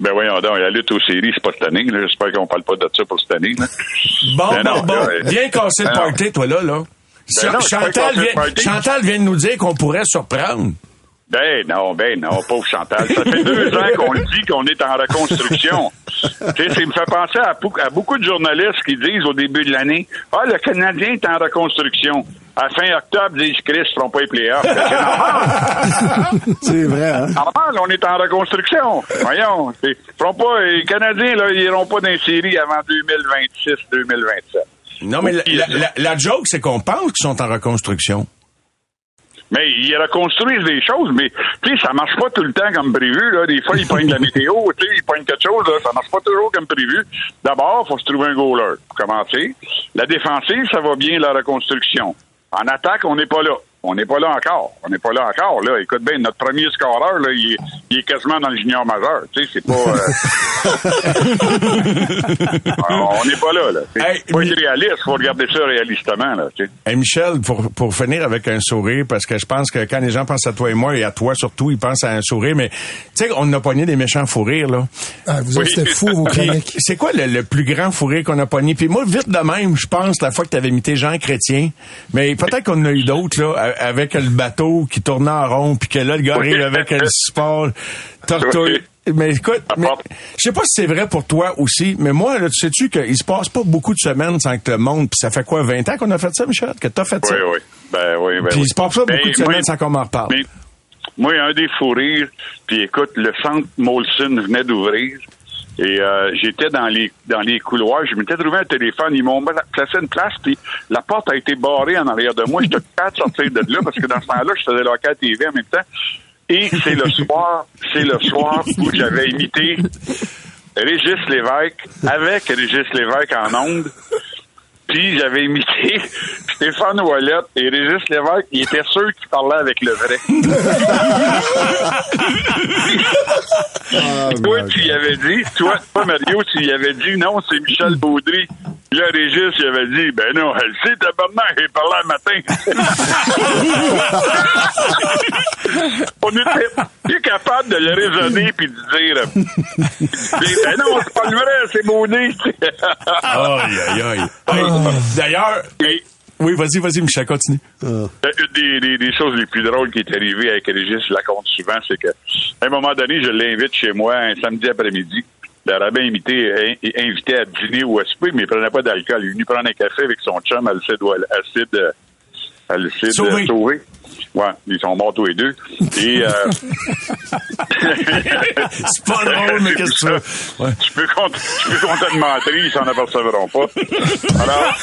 ben voyons donc, la lutte aux séries, c'est pas cette année. J'espère qu'on parle pas de ça pour cette année. là. Bon, Ben bon, non, bon. euh, Viens casser le ben party, toi, là, là. Ben non, vient. Chantal vient de nous dire qu'on pourrait surprendre. Ben non, ben non, pauvre Chantal. Ça fait deux ans qu'on le dit qu'on est en reconstruction. tu sais, ça me fait penser à, beaucoup de journalistes qui disent au début de l'année Ah, le Canadien est en reconstruction. À fin octobre, ils disent Chris, ils feront pas les playoffs. C'est normal. C'est vrai, hein? Normal, on est en reconstruction. Voyons. Ils feront pas, les Canadiens, là, ils iront pas dans les séries avant 2026-2027. Non, mais la, la- la- la joke, c'est qu'on pense qu'ils sont en reconstruction. Mais ils reconstruisent des choses, mais tu sais, ça marche pas tout le temps comme prévu. Là. Des fois, ils prennent de la météo, tu sais, ils prennent quelque chose, là, ça marche pas toujours comme prévu. D'abord, faut se trouver un goaler pour commencer. La défensive, ça va bien, la reconstruction. En attaque, on n'est pas là. On n'est pas là encore. On n'est pas là encore. Là. Écoute bien, notre premier scoreur, là, il, est, il est quasiment dans le junior majeur. Tu sais, c'est pas. euh, on n'est pas là. là. C'est pas être réaliste. faut regarder ça réalistement. Là, tu sais. Hey Michel, pour, pour finir avec un sourire, parce que je pense que quand les gens pensent à toi et moi, et à toi surtout, ils pensent à un sourire, mais tu sais, on a pogné des méchants fous rires, là. Ah, vous c'était fou, vos chroniques. C'est quoi le, le plus grand fou rire qu'on a pogné? Puis moi, vite de même, je pense, la fois que tu avais imité Jean Chrétien, mais peut-être qu'on en a eu d'autres, là, avec le bateau qui tournait en rond, puis que là, le gars Oui. arrive avec le support, tortouille. Mais écoute, mais, je sais pas si c'est vrai pour toi aussi, mais moi, là, tu sais-tu qu'il se passe pas beaucoup de semaines sans que le monde, puis ça fait quoi, 20 ans qu'on a fait ça, Michel? Que t'as fait ça? Oui, oui. Ben oui, ben Puis il se passe pas Ben, beaucoup de semaines sans qu'on m'en reparle. Mais moi, un des fous rires, puis écoute, le centre Molson venait d'ouvrir. Et euh, j'étais dans les dans les couloirs, je m'étais trouvé un téléphone, ils m'ont placé une place, puis la porte a été barrée en arrière de moi. J'étais pas de sortir de là parce que dans ce temps-là, je faisais local TV en même temps. Et c'est le soir, c'est le soir où j'avais imité Régis Lévesque avec Régis Lévesque en ondes. Puis j'avais imité Stéphane Ouellette et Régis Lévesque, il était sûr qu'il parlait avec le vrai. toi, tu y avais dit, toi, toi, Mario, tu y avais dit, non, c'est Michel Baudry. Puis Là, Régis, il avait dit, ben non, elle sait, tabarnak, il parlait le matin. On était plus capable de le raisonner puis de dire, puis, ben non, c'est pas le vrai, c'est Baudry. Aïe, aïe, aïe. D'ailleurs, oui, vas-y, vas-y, Michel, continue. Euh, Une des, des- des choses les plus drôles qui est arrivée avec Régis, je la compte souvent, c'est que à un moment donné, je l'invite chez moi un samedi après-midi. Le rabbin invité, in- invité à dîner ou à souper, mais il prenait pas d'alcool. Il est venu prendre un café avec son chum, Alcide, Ouell- Alcide Sauvé. euh, Sauvé. Ouais, ils sont morts tous les deux. Et, euh, c'est pas drôle, mais qu'est-ce que tu veux? Ouais. Je peux compter, je peux compter de menterie, ils s'en apercevront pas. Alors,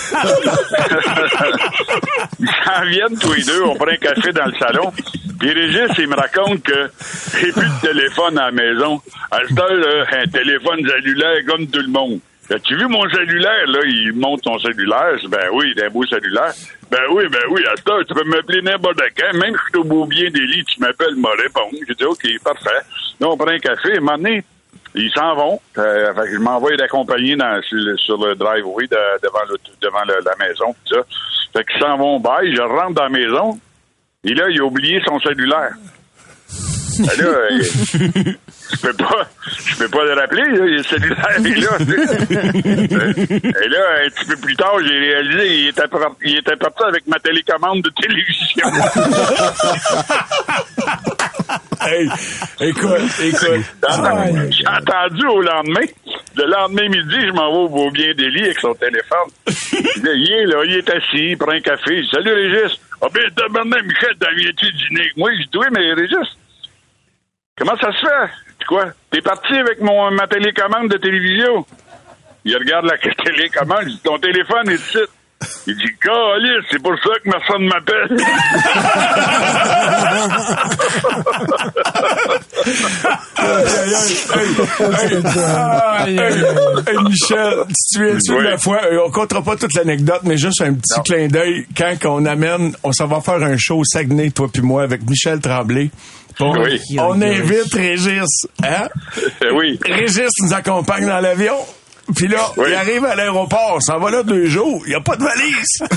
ils s'en viennent tous les deux, on prend un café dans le salon. Puis Régis, il me raconte que j'ai plus de téléphone à la maison. À cette heure, un téléphone cellulaire comme tout le monde. As-tu vu mon cellulaire, là? Il monte son cellulaire. Ben oui, il a un beau cellulaire. Ben oui, ben oui, à heure, tu peux m'appeler n'importe quand. Même si je suis au beau bien des lits, tu m'appelles, me réponds. J'ai dit, OK, parfait. Là, on prend un café. À moment donné, ils s'en vont. Euh, fait que je m'envoie d'accompagner sur, le, sur le driveway de- devant, le, devant la maison. Tout ça. Fait qu'ils s'en vont bye. Je rentre dans la maison. Et là, il a oublié son cellulaire. Ben là, euh, je peux pas, je peux pas le rappeler, là, le cellulaire est là. Et là, un petit peu plus tard, j'ai réalisé, il était, il était parti avec ma télécommande de télévision. hey, écoute, écoute. J'ai entendu au lendemain. Le lendemain midi, je m'en vais au beau bien des lits avec son téléphone. Il est là, il est assis, il prend un café. Salut Régis. Ah ben, tabarnak, Michel, viens-tu dîner moi? Je dis, oui, mais Régis, comment ça se fait? C'est quoi? T'es parti avec mon, ma télécommande de télévision? Il regarde la télécommande, je dis, ton téléphone est ici. Il dit, Calice, c'est pour ça que personne m'appelle. Hey, hey, Michel, tu souviens-tu de la fois, euh, on comptera pas toute l'anecdote, mais juste un petit clin d'œil, quand on amène, on s'en va faire un show au Saguenay, toi puis moi, avec Michel Tremblay. Bon, Oui. On invite Régis, hein? oui. Régis nous accompagne dans l'avion. Puis là, il arrive à l'aéroport, s'en va là deux jours, il n'y a pas de valise.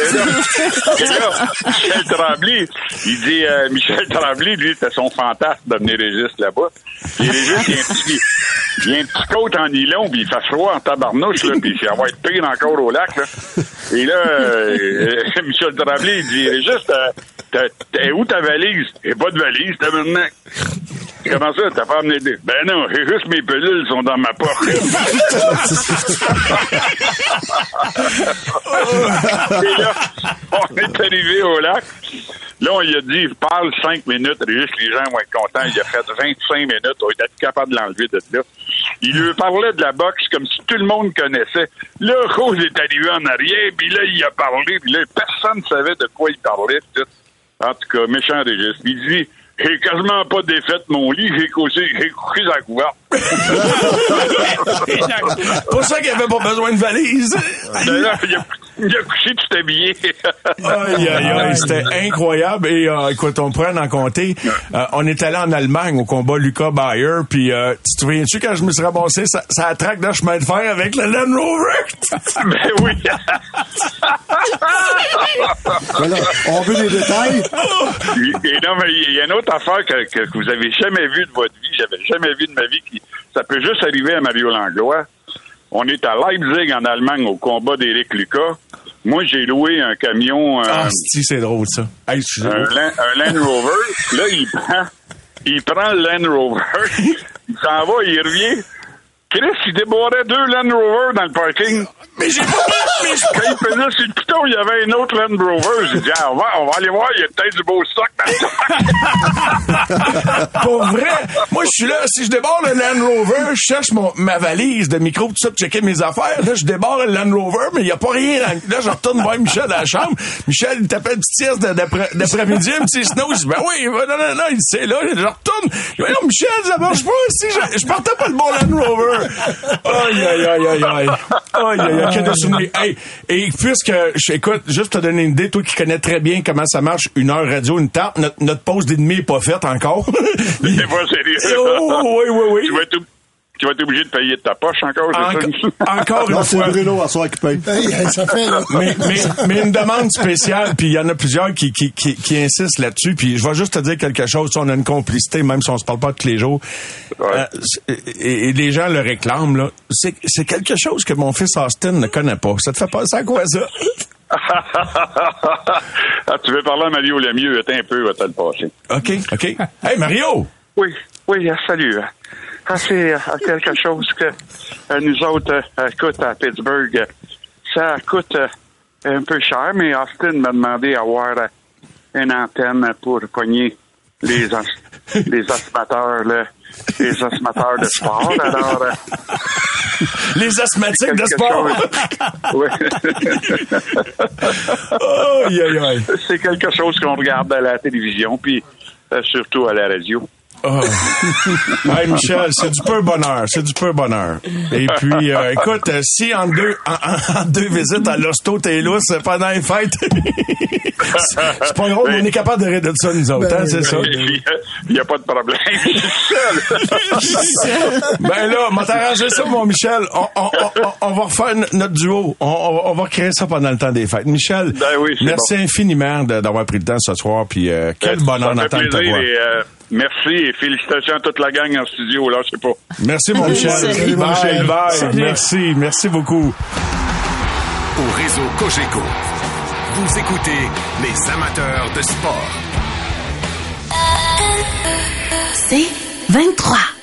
Et là, et là, Michel Tremblay, il dit, euh, Michel Tremblay, lui, c'était son fantasme d'amener Régis là-bas. Puis Régis, il y a un petit, il y a un petit coat en nylon, puis il fait froid en tabarnouche, là, puis ça va être pire encore au lac, là. Et là, euh, Michel Tremblay, il dit, Régis, t'as où ta valise? A pas de valise, t'as maintenant. Comment ça, t'as pas amené des... Ben non, j'ai juste mes pilules sont dans ma poche. Et là, on est arrivé au lac. Là, on lui a dit, parle cinq minutes, juste les gens vont être contents. Il a fait 25 minutes, on était capable de l'enlever de là. Il lui parlait de la boxe comme si tout le monde connaissait. Là, Rose est arrivé en arrière, puis là, il a parlé, puis là, personne ne savait de quoi il parlait. tout. En tout cas, méchant registre. Il dit, j'ai quasiment pas défait mon lit, j'ai couché, j'ai couché dans la couverte. Pour ça qu'il n'y avait pas besoin de valise. Il a, il a couché tout habillé. Aïe, aïe, aïe, c'était incroyable. Et euh, écoute, on pourrait en compter. Euh, on est allé en Allemagne au combat Lucas Bayer. Puis, euh, tu te souviens-tu quand je me suis ramassé, ça, ça attraque dans le chemin de fer avec le Land Rover? ben oui. Voilà, on veut des détails. Et non, mais il y a une autre affaire que, que, que vous avez jamais vue de votre vie, j'avais jamais vu de ma vie, qui, ça peut juste arriver à Mario Langlois. On est à Leipzig, en Allemagne, au combat d'Éric Lucas. Moi, j'ai loué un camion... euh, Ah, si, c'est drôle, ça. Hey, un, un Land Rover. Là, il prend, il prend le Land Rover, il s'en va, il revient. Chris, il débarrait deux Land Rover dans le parking. Mais j'ai pas mais Quand il faisait sur le piton, il y avait un autre Land Rover. J'ai dit, ah, on va, on va aller voir, il y a peut-être du beau stock dans le Pour vrai, moi, je suis là, si je débarre le Land Rover, je cherche mon, ma valise de micro, tout ça, pour checker mes affaires. Là, je débarre le Land Rover, mais il n'y a pas rien. dans- Là, je retourne voir Michel dans la chambre. Michel, il t'appelle petite sieste d'après-midi, un petit snow. Je dis, ben oui, ben non, non, non, il sait, là. Je retourne. Je dis, non, Michel, ça marche pas. Si je, je partais pas le bon Land Rover. Aïe, aïe, aïe, aïe, aïe. Aïe, aïe, aïe, que de souvenirs. Hey, et puisque, je- écoute, juste pour te donner une idée, toi qui connais très bien comment ça marche, une heure radio, une tarte, notre, notre pause d'ennemi est pas faite encore. C'est pas sérieux. Oh, oui, oui, oui. Tu vas être, ob- tu vas être obligé de payer de ta poche encore, ça? Encore Non, une c'est fois. Bruno à soir qui paye. Hey, ça fait, là. mais, mais, mais une demande spéciale, puis il y en a plusieurs qui, qui, qui, qui insistent là-dessus, puis je vais juste te dire quelque chose, si on a une complicité, même si on se parle pas tous les jours, euh, et, et les gens le réclament, là, c'est, c'est quelque chose que mon fils Austin ne connaît pas. Ça te fait penser à quoi, ça? ah, tu veux parler à Mario Lemieux, attends un peu, va te le passer. OK, OK. Hey, Mario! Oui, oui, salut. C'est euh, quelque chose que euh, nous autres, euh, écoute, à Pittsburgh, ça coûte un peu cher, mais Austin m'a demandé d'avoir une antenne pour pogner les, les là, les osmateurs de sport. Alors, euh, Les asthmatiques de sport! chose- Oui. C'est quelque chose qu'on regarde à la télévision, puis euh, surtout à la radio. Oh. Hey Michel, c'est du peu bonheur, c'est du peu bonheur. Et puis, euh, écoute, euh, si en deux, en, deux visites à l'hosto, t'es lousse pendant les fêtes, c'est pas drôle, mais on est capable de rire de ça, nous autres, hein, c'est ça? Il n'y a pas de problème. Je suis seul. Ben là, on t'arranger ça, mon Michel. On, on- on- on va refaire notre duo. On, va créer ça pendant le temps des fêtes. Michel, Ben oui, merci infiniment d'avoir pris le temps ce soir. Puis euh, quel bonheur d'entendre ta voix. Merci et félicitations à toute la gang en studio. Là, je sais pas. Merci, mon Michel. Salut. Merci, merci beaucoup. Au réseau Cogeco, vous écoutez les amateurs de sport. C'est 23.